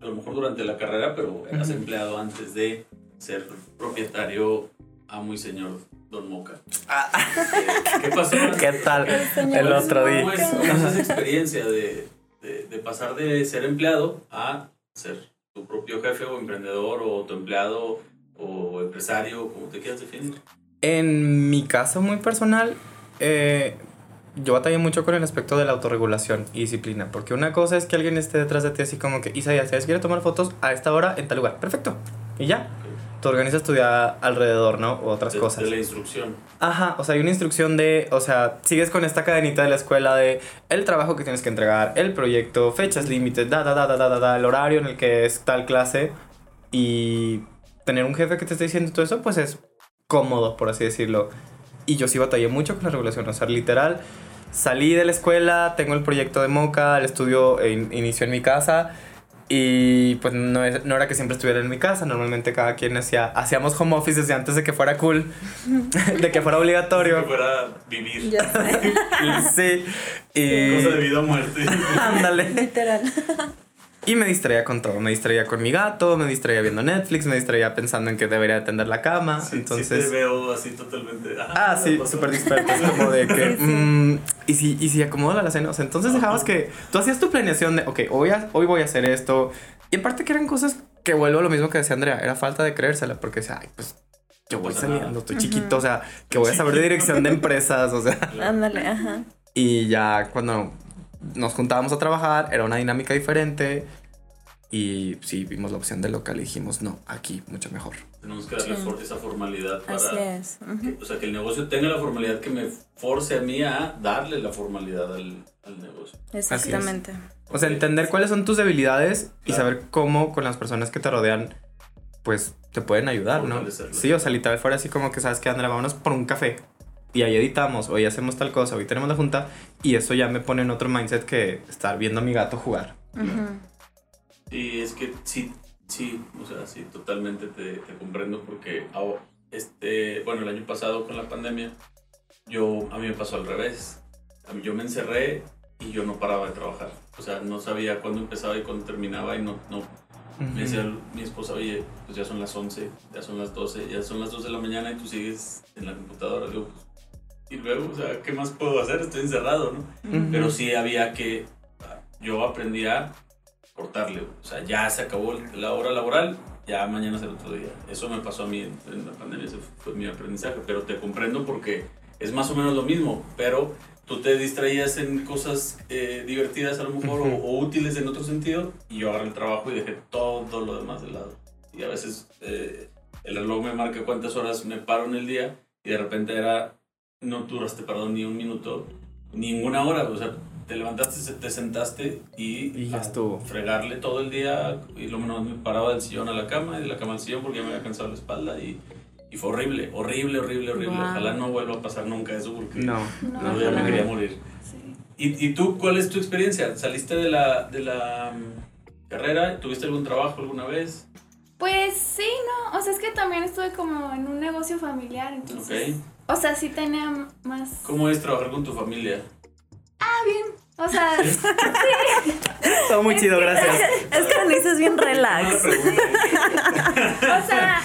a lo mejor durante la carrera, pero eras empleado antes de ser propietario, amo y señor Don Moca? ¿Qué, qué pasó? Ah. ¿Qué tal el otro día? ¿Cómo es, cómo es esa experiencia de, de, de pasar de ser empleado a ser tu propio jefe o emprendedor o tu empleado o empresario, como te quieras definir? En mi caso muy personal, eh, yo batallé mucho con el aspecto de la autorregulación y disciplina. Porque una cosa es que alguien esté detrás de ti así como que, Isaías, ¿sabes? Quiere tomar fotos a esta hora en tal lugar. Perfecto. Y ya. Tú organizas tu día alrededor, ¿no? O otras De- cosas. De la instrucción. Ajá, o sea, hay una instrucción de, o sea, sigues con esta cadenita de la escuela de el trabajo que tienes que entregar, el proyecto, fechas límites, da, da, da, da, da, da, da, el horario en el que es tal clase y tener un jefe que te esté diciendo todo eso, pues es cómodo, por así decirlo. Y yo sí batallé mucho con la regulación, o sea, literal, salí de la escuela, tengo el proyecto de Moca, el estudio eh, in- inició en mi casa y pues no, es- no era que siempre estuviera en mi casa, normalmente cada quien hacía, hacíamos home office desde antes de que fuera cool, (laughs) de que fuera Que obligatorio. fuera vivir. Ya sé, (laughs) Sí, Cosa de y vida o muerte. (laughs) ándale. literal. Y me distraía con todo, me distraía con mi gato, me distraía viendo Netflix, me distraía pensando en que debería atender la cama, Sí, entonces... sí te veo así totalmente. Ah, sí, pasó. súper disperso. Es como de que. Sí, (laughs) sí. mm, y, si, y si acomodo la alacena. O sea, entonces dejabas que. Tú hacías tu planeación de, ok, hoy, a- hoy voy a hacer esto. Y aparte que eran cosas que vuelvo a lo mismo que decía Andrea. Era falta de creérsela. Porque decía, ay, pues yo voy saliendo, estoy chiquito. O sea, que voy a saber de dirección de empresas. O sea. Ándale, ajá. Y ya cuando nos juntábamos a trabajar, era una dinámica diferente. Y sí, vimos la opción de local y dijimos, no, aquí, mucho mejor. Tenemos que darle Sí. for- esa formalidad para. Así es. ujú. que- o sea, que el negocio tenga la formalidad que me force a mí a darle la formalidad al, al negocio. Exactamente. O sea, entender cuáles son tus debilidades y Claro. saber cómo con las personas que te rodean, pues te pueden ayudar, ¿no? Sí, o sea, literal fuera así como que sabes que Andrea, vámonos por un café. Y ahí editamos, hoy hacemos tal cosa, hoy tenemos la junta. Y eso ya me pone en otro mindset que estar viendo a mi gato jugar. Ujú. Y es que sí, sí, o sea, sí, totalmente te, te comprendo porque ahora, este, bueno, el año pasado con la pandemia, yo, a mí me pasó al revés. A mí- Yo me encerré y yo no paraba de trabajar. O sea, no sabía cuándo empezaba y cuándo terminaba y no, no, me decía mi esposa, oye, pues ya son las 11, ya son las 12, ya son las 2 de la mañana y tú sigues en la computadora. Digo, pues, y luego, o sea, ¿qué más puedo hacer? Estoy encerrado, ¿no? Ujú. Pero sí había que, yo aprendí a cortarle, o sea, ya se acabó la hora laboral, ya mañana es el otro día. Eso me pasó a mí en, en la pandemia, ese fue mi aprendizaje, pero te comprendo porque es más o menos lo mismo, pero tú te distraías en cosas eh, divertidas a lo mejor o- Ujú. o, útiles en otro sentido y yo agarré el trabajo y dejé todo lo demás de lado. Y a veces eh, el reloj me marca cuántas horas me paro en el día y de repente era, no duraste parado ni un minuto, ninguna hora, o sea, te levantaste, se- te sentaste y, Y ya estuvo. fregarle todo el día y luego no, me paraba del sillón a la cama y de la cama al sillón porque ya me había cansado la espalda y, y fue horrible, horrible, horrible, horrible. Wow. Ojalá no vuelva a pasar nunca eso porque No. No, no, ya me quería morir. Sí. ¿Y, ¿Y tú cuál es tu experiencia? ¿Saliste de la, de la mm, carrera? ¿Tuviste algún trabajo alguna vez? Pues sí, no, o sea, es que también estuve como en un negocio familiar, entonces, Ok. O sea, sí tenía más, ¿Cómo es trabajar con tu familia? o sea, (laughs) Todo muy chido, gracias. Es que (laughs) Denise es bien relax. o sea,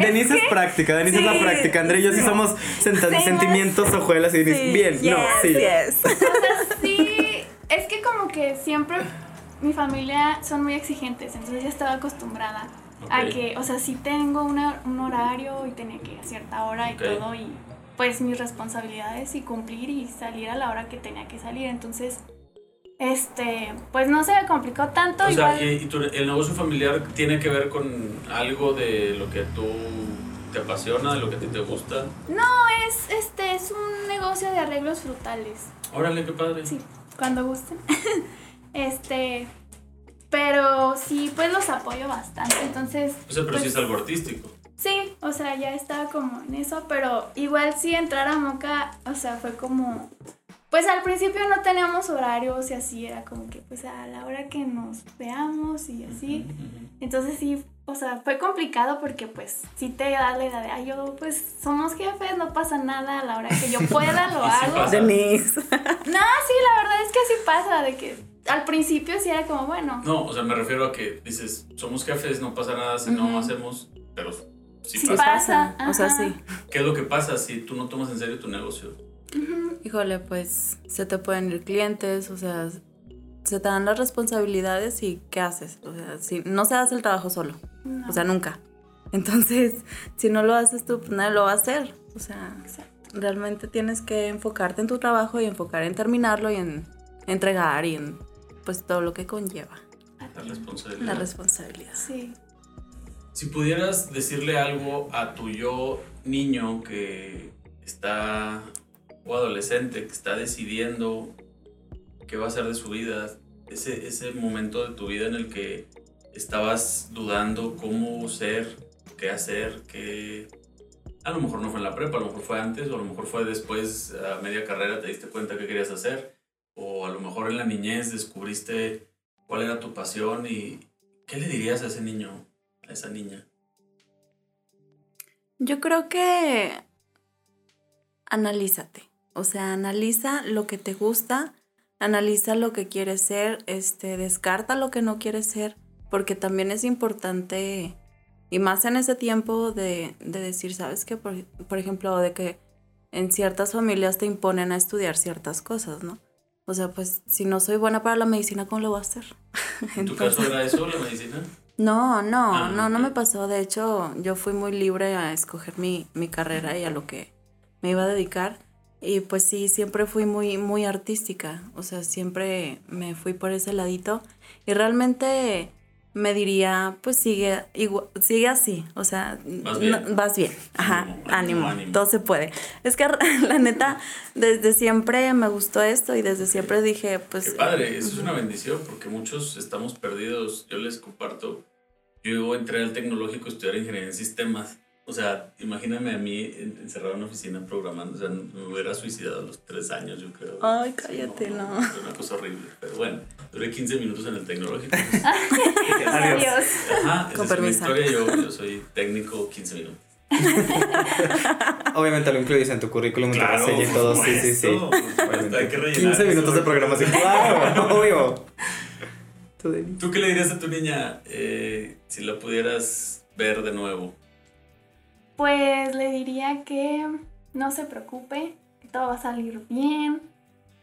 Denise es práctica, Denise es la Sí, práctica. Andrea y yo sí somos Sí, sentimientos, hojuelas y Denise. Sí, Bien, no, sí. yes. (laughs) o sea, sí, es que como que siempre mi familia son muy exigentes, entonces ya estaba acostumbrada a Ok. que, o sea, sí tengo una, un horario y tenía que ir a cierta hora y todo y pues mis responsabilidades y cumplir y salir a la hora que tenía que salir, entonces, este, pues no se me complicó tanto, O sea, igual, y, y tu- el negocio familiar tiene que ver con algo de lo que tú te apasiona, de lo que a ti te gusta. no, es, este, es un negocio de arreglos frutales. Órale, qué padre. Sí, cuando gusten. (laughs) este, Pero sí, pues los apoyo bastante. Entonces. O sea, pero sí pues, es algo artístico. Sí, o sea, ya estaba como en eso, pero igual sí entrar a Moca, o sea, fue como, pues al principio no teníamos horarios y así, era como que pues a la hora que nos veamos y así. Entonces sí, o sea, fue complicado porque pues sí te da la idea de, ay, yo pues somos jefes, no pasa nada, a la hora que yo pueda lo (laughs) hago. Denise. No, sí, la verdad es que sí pasa, de que al principio sí era como, bueno, No, o sea, me refiero a que dices, somos jefes, no pasa nada si no hacemos, pero sí, Sí pasa. pasa. O sea, sí. ¿Qué es lo que pasa si tú no tomas en serio tu negocio? Híjole, pues se te pueden ir clientes, o sea, se te dan las responsabilidades y ¿qué haces? O sea, si no se hace el trabajo solo, No. o sea, nunca. Entonces, (laughs) si no lo haces tú, pues nadie lo va a hacer. O sea, Exacto. realmente tienes que enfocarte en tu trabajo y enfocar en terminarlo y en entregar y en pues todo lo que conlleva La responsabilidad. la responsabilidad. Sí. Si pudieras decirle algo a tu yo niño que está, o adolescente, que está decidiendo qué va a hacer de su vida, ese, ese momento de tu vida en el que estabas dudando cómo ser, qué hacer, qué... A lo mejor no fue en la prepa, a lo mejor fue antes, o a lo mejor fue después, a media carrera, te diste cuenta qué querías hacer, o a lo mejor en la niñez descubriste cuál era tu pasión y qué le dirías a ese niño, a esa niña. Yo creo que analízate, o sea, analiza lo que te gusta, analiza lo que quieres ser, este, descarta lo que no quieres ser, porque también es importante, y más en ese tiempo de, de decir, ¿sabes qué? Por, por ejemplo, de que en ciertas familias te imponen a estudiar ciertas cosas, ¿no? O sea, pues si no soy buena para la medicina, ¿cómo lo voy a hacer? (laughs) ¿En tu caso era eso, la medicina? No, no, Ah, no, no me pasó. De hecho, yo fui muy libre a escoger mi, mi carrera y a lo que me iba a dedicar. Y pues sí, siempre fui muy, muy artística. O sea, siempre me fui por ese ladito. Y realmente me diría, pues sigue, igua- sigue así. O sea, Vas bien. no- vas bien. Ajá, Ánimo, ánimo, ánimo, ánimo. Todo se puede. Es que (laughs) la neta, desde siempre me gustó esto y desde siempre dije, pues... Qué padre, eso es una bendición porque muchos estamos perdidos. Yo les comparto. Yo entré al tecnológico a estudiar ingeniería en sistemas. O sea, imagíname a mí en- encerrado en una oficina programando. O sea, me hubiera suicidado a los tres años, yo creo. Ay, cállate, no. Fue una cosa horrible. Pero bueno, duré 15 minutos en el tecnológico. Adiós. (laughs) Adiós. Ajá, esa Con es mi permiso. historia. Yo, yo soy técnico 15 minutos. (laughs) Obviamente lo incluyes en tu currículum, en tu reseña y todo. Sí, sí, sí. hay que rellenar 15 minutos eso. de programación. Claro, (laughs) obvio. ¿Tú qué le dirías a tu niña eh, si la pudieras ver de nuevo? Pues le diría que no se preocupe, que todo va a salir bien,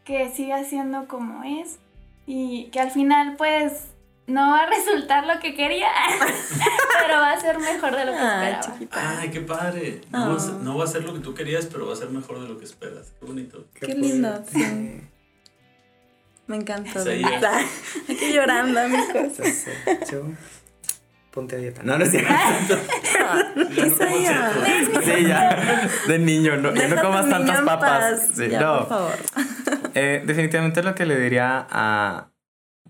que siga siendo como es y que al final pues no va a (laughs) resultar lo que quería, (laughs) pero va a ser mejor de lo que Ay, esperaba. chiquita. Ay, qué padre. No, va a ser, Ah. no va a ser lo que tú querías, pero va a ser mejor de lo que esperas. Qué bonito. Qué lindo, sí. Me encantó. (laughs) Aquí llorando, amigos. Ponte a dieta. No, no es cierto. (laughs) (laughs) Ya no. Sí, ya. De niño, no, ya no comas tantas papas. Sí, Ya, no. por favor. (laughs) Eh, definitivamente lo que le diría a.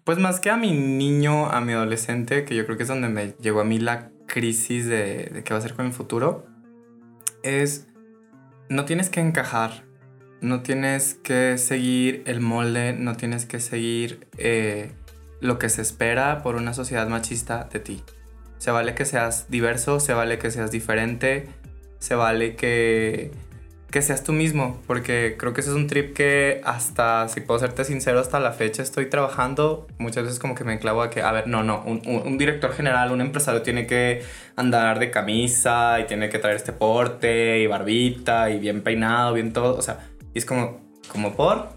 Pues más que a mi niño, a mi adolescente, que yo creo que es donde me llegó a mí la crisis de, de qué va a hacer con el futuro, es. No tienes que encajar. No tienes que seguir el molde. No tienes que seguir eh, lo que se espera por una sociedad machista de ti. Se vale que seas diverso, se vale que seas diferente, se vale que que seas tú mismo, porque creo que ese es un trip que hasta, si puedo serte sincero, hasta la fecha estoy trabajando, muchas veces como que me enclavo a que, a ver, no, no, un, un- un director general, un empresario tiene que andar de camisa y tiene que traer este porte y barbita y bien peinado, bien todo, o sea, y es como, como por...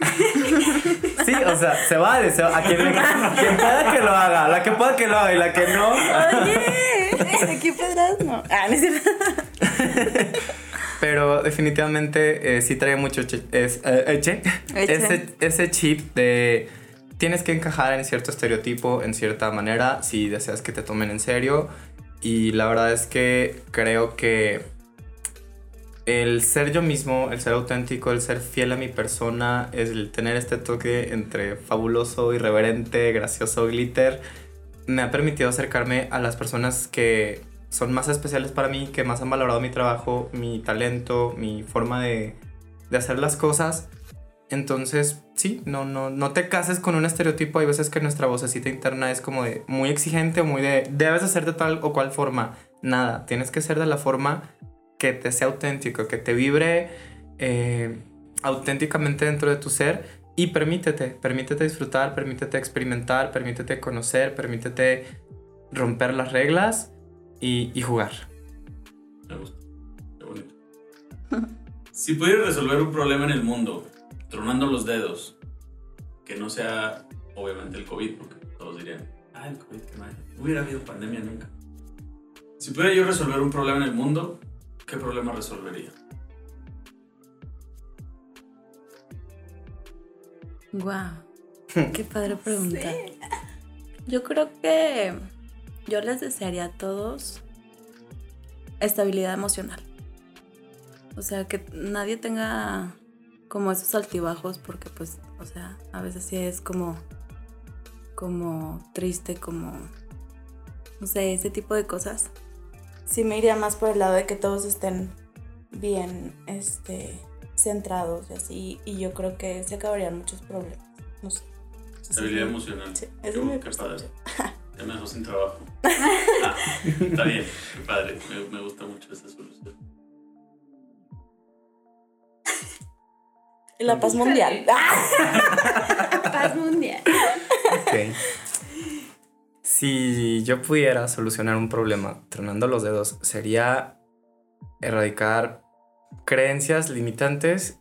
(laughs) sí, o sea, se vale, se va- a quien, quien pueda que lo haga, la que pueda que lo haga y la que no, Oye, aquí podrás, no. Ah, no es cierto. Pero definitivamente eh, sí trae mucho che- es, eh, eche. Eche. Ese, ese chip de tienes que encajar en cierto estereotipo, en cierta manera, si deseas que te tomen en serio. Y la verdad es que creo que el ser yo mismo, el ser auténtico, el ser fiel a mi persona, el tener este toque entre fabuloso, irreverente, gracioso, glitter, me ha permitido acercarme a las personas que son más especiales para mí, que más han valorado mi trabajo, mi talento, mi forma de, de hacer las cosas. Entonces, sí, no, no, no te cases con un estereotipo. Hay veces que nuestra vocecita interna es como de muy exigente o muy de debes hacer de tal o cual forma. Nada, tienes que ser de la forma que te sea auténtico, que te vibre eh, auténticamente dentro de tu ser y permítete, permítete disfrutar, permítete experimentar, permítete conocer, permítete romper las reglas y, y jugar. Me gusta. Qué bonito. (laughs) si pudieras resolver un problema en el mundo, tronando los dedos, que no sea obviamente el COVID, porque todos dirían, ah, el COVID, qué mal. Hubiera habido pandemia nunca. Si pudiera yo resolver un problema en el mundo, ¿qué problema resolvería? Wow. Qué padre pregunta. Yo creo que yo les desearía a todos estabilidad emocional. O sea, que nadie tenga como esos altibajos porque pues, o sea, a veces sí es como como triste, como no sé, ese tipo de cosas. Sí me iría más por el lado de que todos estén bien este centrados y así y yo creo que se acabarían muchos problemas. No sé. Estabilidad emocional. Sí, Qué- esa es mi qué padre. percepción. (laughs) Ya me dejó sin trabajo. (laughs) Ah, está bien, qué padre. Me, me gusta mucho esa solución. Y la paz mundial. Paz mundial. Ok. Si yo pudiera solucionar un problema tronando los dedos, sería erradicar creencias limitantes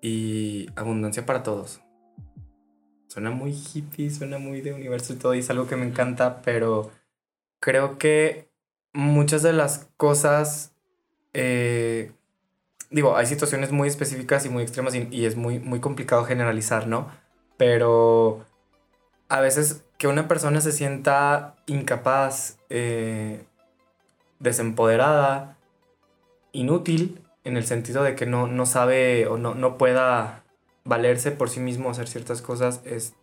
y abundancia para todos. Suena muy hippie, suena muy de universo y todo, y es algo que me encanta, pero creo que muchas de las cosas, eh, digo, hay situaciones muy específicas y muy extremas y, y es muy, muy complicado generalizar, ¿no? Pero a veces que una persona se sienta incapaz, eh, desempoderada, inútil, en el sentido de que no, no sabe o no, no pueda valerse por sí mismo, hacer ciertas cosas, es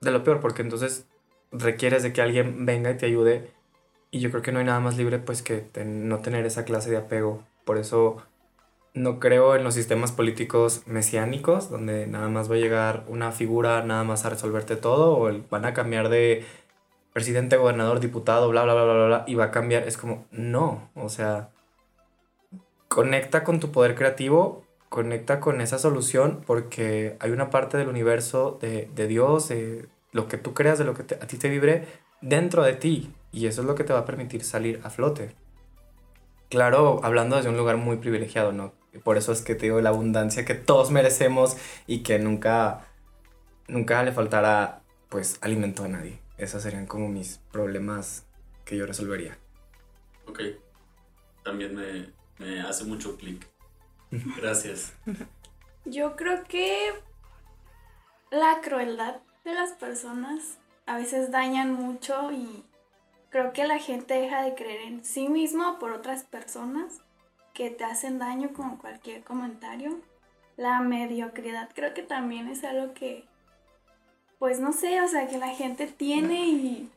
de lo peor, porque entonces requieres de que alguien venga y te ayude. Y yo creo que no hay nada más libre pues que no tener esa clase de apego. Por eso no creo en los sistemas políticos mesiánicos, donde nada más va a llegar una figura nada más a resolverte todo, o van a cambiar de presidente, gobernador, diputado, bla, bla, bla, bla, bla, bla, y va a cambiar. Es como, no, o sea, conecta con tu poder creativo, conecta con esa solución, porque hay una parte del universo, de, de Dios, de lo que tú creas, de lo que te- a ti te vibre, dentro de ti, y eso es lo que te va a permitir salir a flote. Claro, hablando desde un lugar muy privilegiado, ¿no? Y Por eso es que te digo la abundancia que todos merecemos y que nunca, nunca le faltará, pues, alimento a nadie. Esos serían como mis problemas que yo resolvería. Ok. También me, me hace mucho clic. (laughs) Gracias. Yo creo que la crueldad de las personas a veces dañan mucho y creo que la gente deja de creer en sí mismo por otras personas que te hacen daño con cualquier comentario. La mediocridad creo que también es algo que, pues no sé, o sea, que la gente tiene y...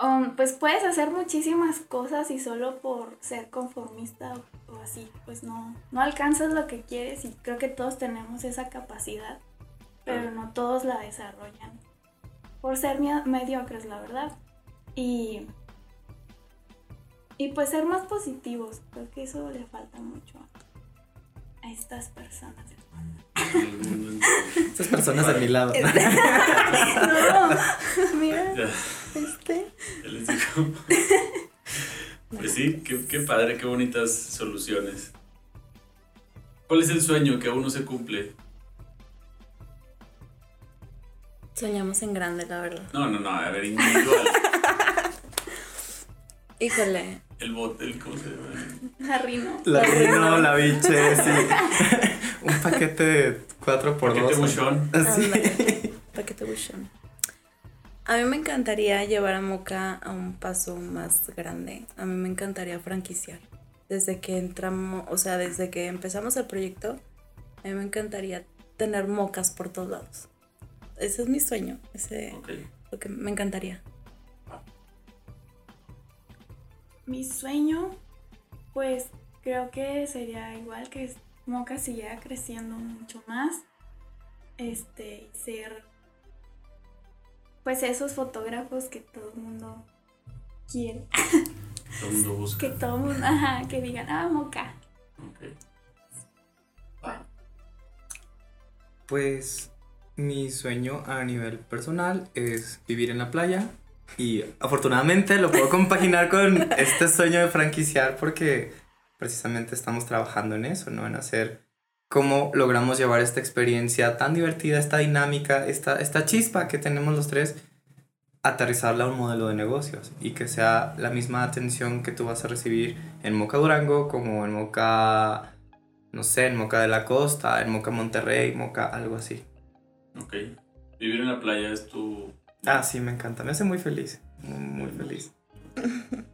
um, pues puedes hacer muchísimas cosas y solo por ser conformista o, o así, pues no, no alcanzas lo que quieres y creo que todos tenemos esa capacidad, pero no todos la desarrollan por ser mediocres, la verdad. Y, y pues ser más positivos, creo que eso le falta mucho a estas personas. Estas personas de mi lado. (laughs) No, mira, (laughs) Ya, este. ya les digo. Pues sí, qué, qué padre, qué bonitas soluciones. ¿Cuál es el sueño que aún no se cumple? Soñamos en grande, la verdad. No, no, no, a ver, individual. Híjole. El bote, el ¿cómo se llama? Harry, no. La Rino, la biche, (laughs) sí. (laughs) Un paquete de 4 por Paquete 2 buchón. Así. Ándale, paquete buchón. A mí me encantaría llevar a Moca a un paso más grande. A mí me encantaría franquiciar. desde que entramos, o sea, desde que empezamos el proyecto, a mí me encantaría tener mocas por todos lados. Ese es mi sueño, ese Ok. lo que me encantaría. Mi sueño, pues creo que sería igual que Moca siguiera creciendo mucho más. Este, ser pues esos fotógrafos que todo el mundo quiere. Todo el mundo busca. Que todo el mundo, ajá, que digan, ah, Moca. Ok. Va. Pues mi sueño a nivel personal es vivir en la playa y afortunadamente lo puedo compaginar con este sueño de franquiciar porque precisamente estamos trabajando en eso, ¿no? En hacer cómo logramos llevar esta experiencia tan divertida, esta dinámica, esta, esta chispa que tenemos los tres, aterrizarla a un modelo de negocios y que sea la misma atención que tú vas a recibir en Moca Durango como en Moca no sé, en Moca de la Costa, en Moca Monterrey, Moca, algo así. Ok. Vivir en la playa es tu. Ah, sí, me encanta, me hace muy feliz, muy, muy feliz. (laughs)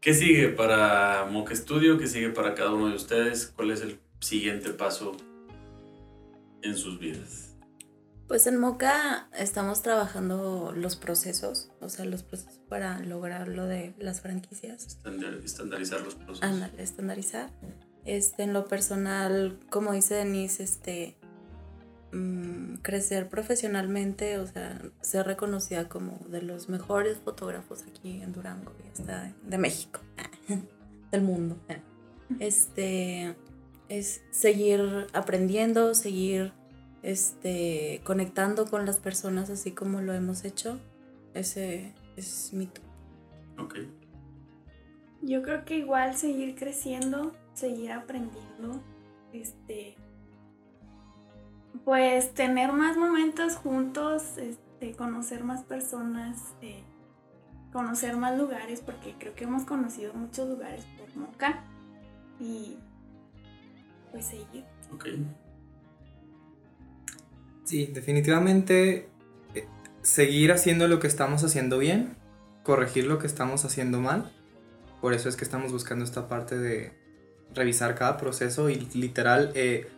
¿Qué sigue para Moca Studio? ¿Qué sigue para cada uno de ustedes? ¿Cuál es el siguiente paso en sus vidas? Pues en Moca estamos trabajando los procesos, o sea, los procesos para lograr lo de las franquicias. Estandar- Estandarizar los procesos. Ándale, estandarizar. Este, en lo personal, como dice Denise, este, mm, crecer profesionalmente, o sea, ser reconocida como de los mejores fotógrafos aquí en Durango y hasta de México, (laughs) del mundo. Este, es seguir aprendiendo, seguir este, conectando con las personas así como lo hemos hecho. Ese es mi top. Ok. Yo creo que igual seguir creciendo, seguir aprendiendo, este, pues tener más momentos juntos, este, conocer más personas, eh, conocer más lugares, porque creo que hemos conocido muchos lugares por Moca y pues seguir. Ok. Sí, definitivamente eh, seguir haciendo lo que estamos haciendo bien, corregir lo que estamos haciendo mal. Por eso es que estamos buscando esta parte de revisar cada proceso y literal, eh,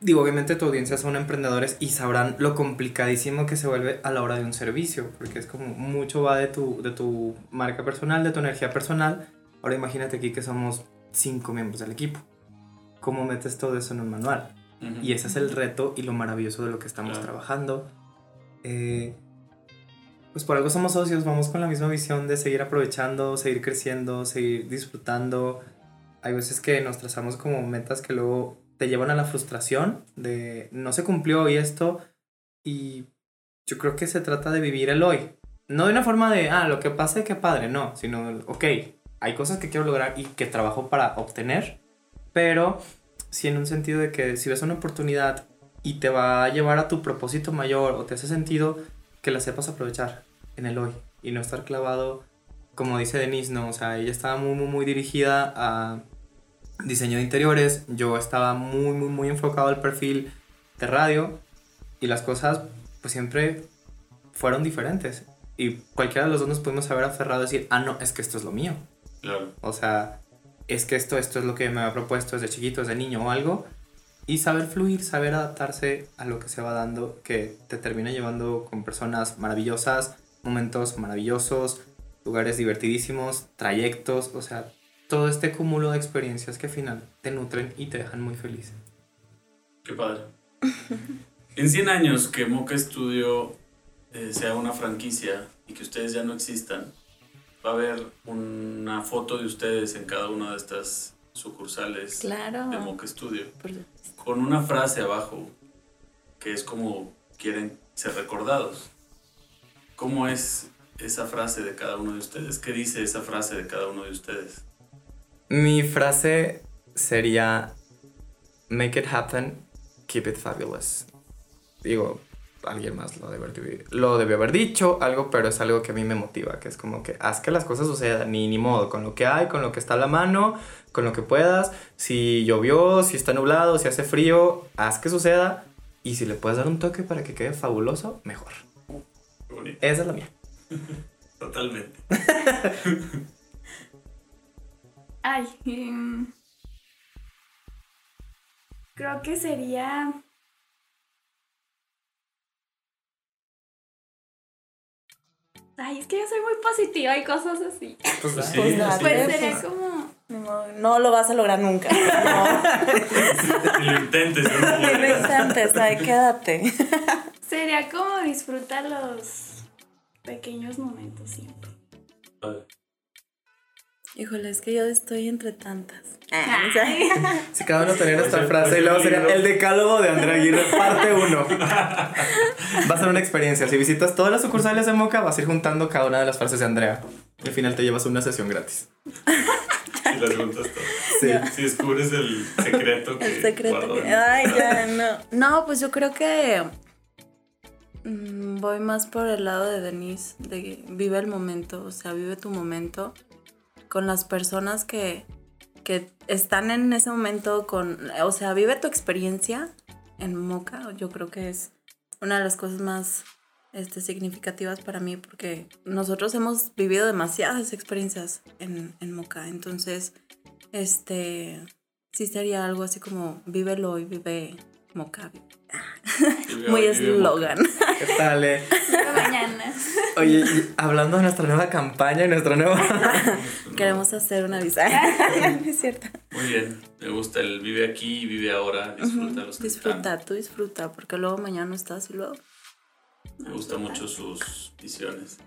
digo, obviamente tu audiencia son emprendedores y sabrán lo complicadísimo que se vuelve a la hora de un servicio, porque es como mucho va de tu, de tu marca personal, de tu energía personal. Ahora imagínate aquí que somos cinco miembros del equipo. ¿Cómo metes todo eso en un manual? Ujú. Y ese es el reto y lo maravilloso de lo que estamos Claro. trabajando. Eh, pues por algo somos socios, vamos con la misma visión de seguir aprovechando, seguir creciendo, seguir disfrutando. Hay veces que nos trazamos como metas que luego te llevan a la frustración de no se cumplió y esto. Y yo creo que se trata de vivir el hoy. No de una forma de, ah, lo que pase, qué padre, no, sino, ok, hay cosas que quiero lograr y que trabajo para obtener, pero sí en un sentido de que si ves una oportunidad y te va a llevar a tu propósito mayor o te hace sentido, que la sepas aprovechar en el hoy y no estar clavado, como dice Denise, no, o sea, ella estaba muy, muy, muy dirigida a diseño de interiores, yo estaba muy, muy, muy enfocado al perfil de radio y las cosas pues siempre fueron diferentes y cualquiera de los dos nos pudimos haber aferrado a decir, ah, no, es que esto es lo mío. Claro. O sea, es que esto, esto es lo que me había propuesto desde chiquito, desde niño o algo. Y saber fluir, saber adaptarse a lo que se va dando, que te termina llevando con personas maravillosas, momentos maravillosos, lugares divertidísimos, trayectos, o sea, todo este cúmulo de experiencias que al final te nutren y te dejan muy feliz. Qué padre. (laughs) En 100 años que Moca Studio eh, sea una franquicia y que ustedes ya no existan, va a haber una foto de ustedes en cada una de estas sucursales Claro. de Moca Studio con una frase abajo que es como quieren ser recordados. ¿Cómo es esa frase de cada uno de ustedes? ¿Qué dice esa frase de cada uno de ustedes? Mi frase sería, make it happen, keep it fabulous. Digo, alguien más lo debió, haber- lo debió haber dicho, algo, pero es algo que a mí me motiva, que es como que haz que las cosas sucedan, ni, ni modo, con lo que hay, con lo que está a la mano, con lo que puedas. Si llovió, si está nublado, si hace frío, haz que suceda. Y si le puedes dar un toque para que quede fabuloso, mejor. Esa es la mía. (laughs) Totalmente. (laughs) Ay, em, creo que sería... Ay, es que yo soy muy positiva y cosas así. Pues, Pues sí, Pues así Pues es. sería como... Modo, No lo vas a lograr nunca. (laughs) No, lo intentes, no lo intentes, ahí quédate. (laughs) Sería como disfrutar los pequeños momentos siempre. Híjole, es que yo estoy entre tantas. Ay. (laughs) Si cada uno tuviera esta frase, y luego el sería el decálogo de Andrea Aguirre, parte 1. Va a ser una experiencia. Si visitas todas las sucursales de Moca, vas a ir juntando cada una de las frases de Andrea. Y al final te llevas una sesión gratis. Y las juntas todas. Sí. Si descubres el secreto que El secreto que... en- Ay, ya, no. No, pues yo creo que mm, voy más por el lado de Denise, de vive el momento, o sea, vive tu momento con las personas que, que están en ese momento, con, o sea, vive tu experiencia en Moca, yo creo que es una de las cosas más este, significativas para mí porque nosotros hemos vivido demasiadas experiencias en, en Moca, entonces, este, sí sería algo así como vívelo y vive Moca. Muy eslogan. ¿Qué tal, eh? Mañana. Oye, y hablando de nuestra nueva campaña y nuestra nueva... (laughs) Queremos hacer una visa. (laughs) es cierto. Muy bien, me gusta el vive aquí, vive ahora, disfruta los que están. Disfruta, tú disfruta, porque luego mañana no estás y luego. Me gustan mucho sus visiones.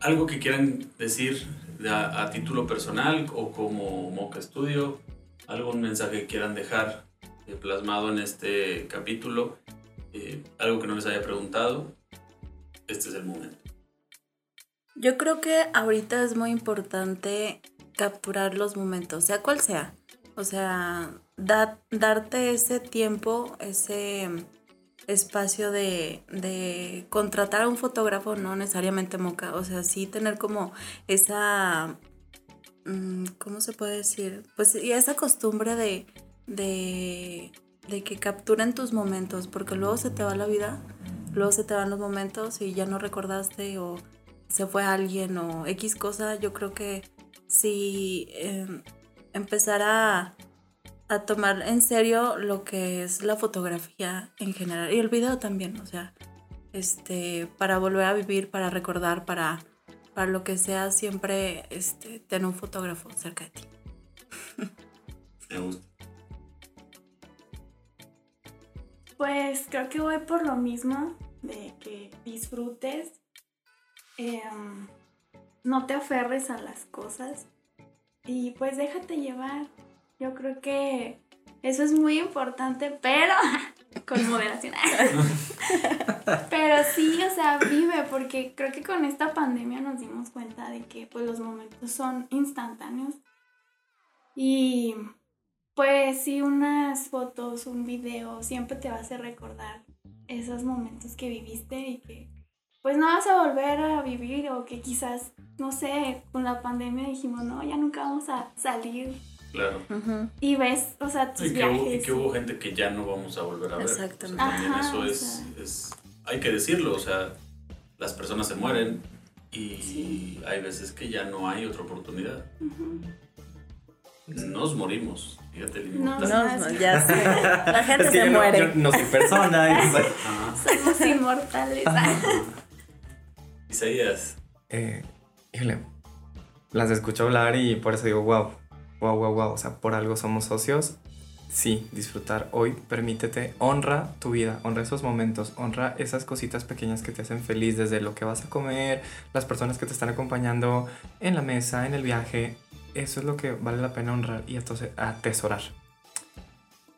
¿Algo que quieran decir de a, a título personal o como Moca Studio? ¿Algún mensaje que quieran dejar plasmado en este capítulo? Eh, ¿Algo que no les haya preguntado? Este es el momento. Yo creo que ahorita es muy importante capturar los momentos, sea cual sea. O sea, da- darte ese tiempo, ese espacio de, de contratar a un fotógrafo, no necesariamente moca. O sea, sí tener como esa. mm, ¿Cómo se puede decir? Pues y esa costumbre de, de, de que capturen tus momentos, porque luego se te va la vida, luego se te van los momentos y ya no recordaste o se fue alguien o X cosa, yo creo que si eh, empezar a, tomar en serio lo que es la fotografía en general y el video también, o sea, este, para volver a vivir, para recordar, para, para lo que sea, siempre este, tener un fotógrafo cerca de ti. Me gusta. Pues creo que voy por lo mismo, de que disfrutes, em, no te aferres a las cosas y pues déjate llevar. Yo creo que eso es muy importante, pero (laughs) con moderación. (laughs) pero sí, o sea, vive, porque creo que con esta pandemia nos dimos cuenta de que pues los momentos son instantáneos y pues sí, unas fotos, un video, siempre te va a hacer recordar esos momentos que viviste y que pues no vas a volver a vivir o que quizás, no sé, con la pandemia dijimos, no, ya nunca vamos a salir Claro. y ves, o sea, tus Y que, hubo, y viajes. que hubo gente que ya no vamos a volver a ver. Exactamente. O sea, también Ajá, eso es, sea. es- Hay que decirlo, o sea, las personas se mueren y Sí. hay veces que ya no hay otra oportunidad. Nos morimos, fíjate el No. No, no, ya sé. La gente Es que se yo no, muere. yo no soy persona. y pues. (laughs) Somos inmortales. (laughs) Isaías, eh, híjole, las escucho hablar y por eso digo, wow, wow, wow, wow. O sea, por algo somos socios. Sí, disfrutar hoy, permítete, honra tu vida, honra esos momentos, honra esas cositas pequeñas que te hacen feliz, desde lo que vas a comer, las personas que te están acompañando en la mesa, en el viaje. Eso es lo que vale la pena honrar y atesorar.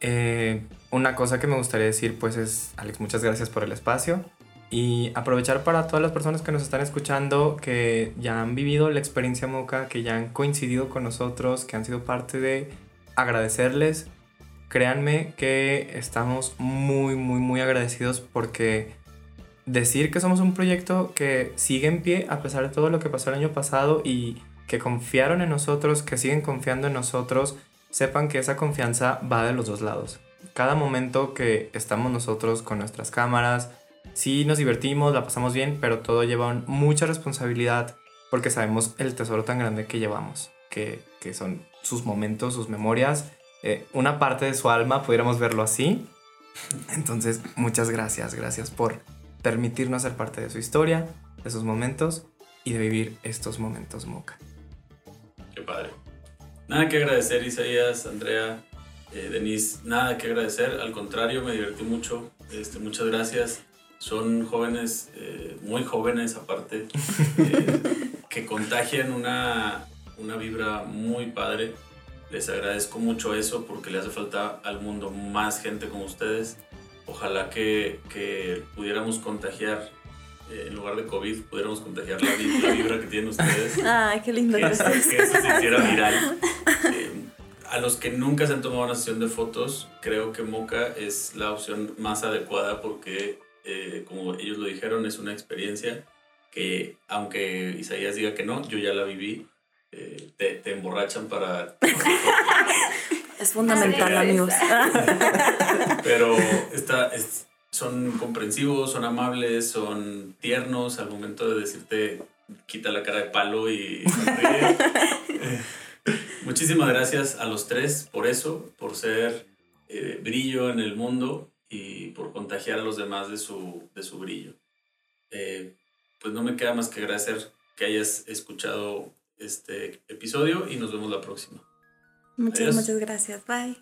Eh, una cosa que me gustaría decir, pues es, Alex, muchas gracias por el espacio. Y aprovechar para todas las personas que nos están escuchando, que ya han vivido la experiencia Moca, que ya han coincidido con nosotros, que han sido parte de agradecerles. Créanme que estamos muy, muy, muy agradecidos porque decir que somos un proyecto que sigue en pie a pesar de todo lo que pasó el año pasado y que confiaron en nosotros, que siguen confiando en nosotros, sepan que esa confianza va de los dos lados. Cada momento que estamos nosotros con nuestras cámaras, sí nos divertimos, la pasamos bien, pero todo lleva mucha responsabilidad porque sabemos el tesoro tan grande que llevamos, que, que son sus momentos, sus memorias, eh, una parte de su alma, pudiéramos verlo así. Entonces, muchas gracias, gracias por permitirnos ser parte de su historia, de sus momentos y de vivir estos momentos Moca. Padre. Nada que agradecer, Isaías, Andrea, eh, Denise, nada que agradecer, al contrario, me divertí mucho, este, muchas gracias. Son jóvenes, eh, muy jóvenes aparte, eh, (laughs) que contagian una, una vibra muy padre. Les agradezco mucho eso porque le hace falta al mundo más gente como ustedes. Ojalá que, que pudiéramos contagiar, eh, en lugar de COVID, pudiéramos contagiar la, la vibra que tienen ustedes. (laughs) Ay, qué lindo. que, que eso se hiciera (laughs) viral. Eh, a los que nunca se han tomado una sesión de fotos, creo que Moca es la opción más adecuada porque, eh, como ellos lo dijeron, es una experiencia que, aunque Isaías diga que no, yo ya la viví. eh, te, te emborrachan para... (laughs) Es fundamental, amigos. Pero está, es- son comprensivos, son amables, son tiernos al momento de decirte quita la cara de palo y sonríe. Eh, (laughs) Muchísimas gracias a los tres por eso, por ser eh, brillo en el mundo y por contagiar a los demás de su, de su brillo. Eh, pues no me queda más que agradecer que hayas escuchado este episodio y nos vemos la próxima. Muchas, Adiós. muchas gracias. Bye.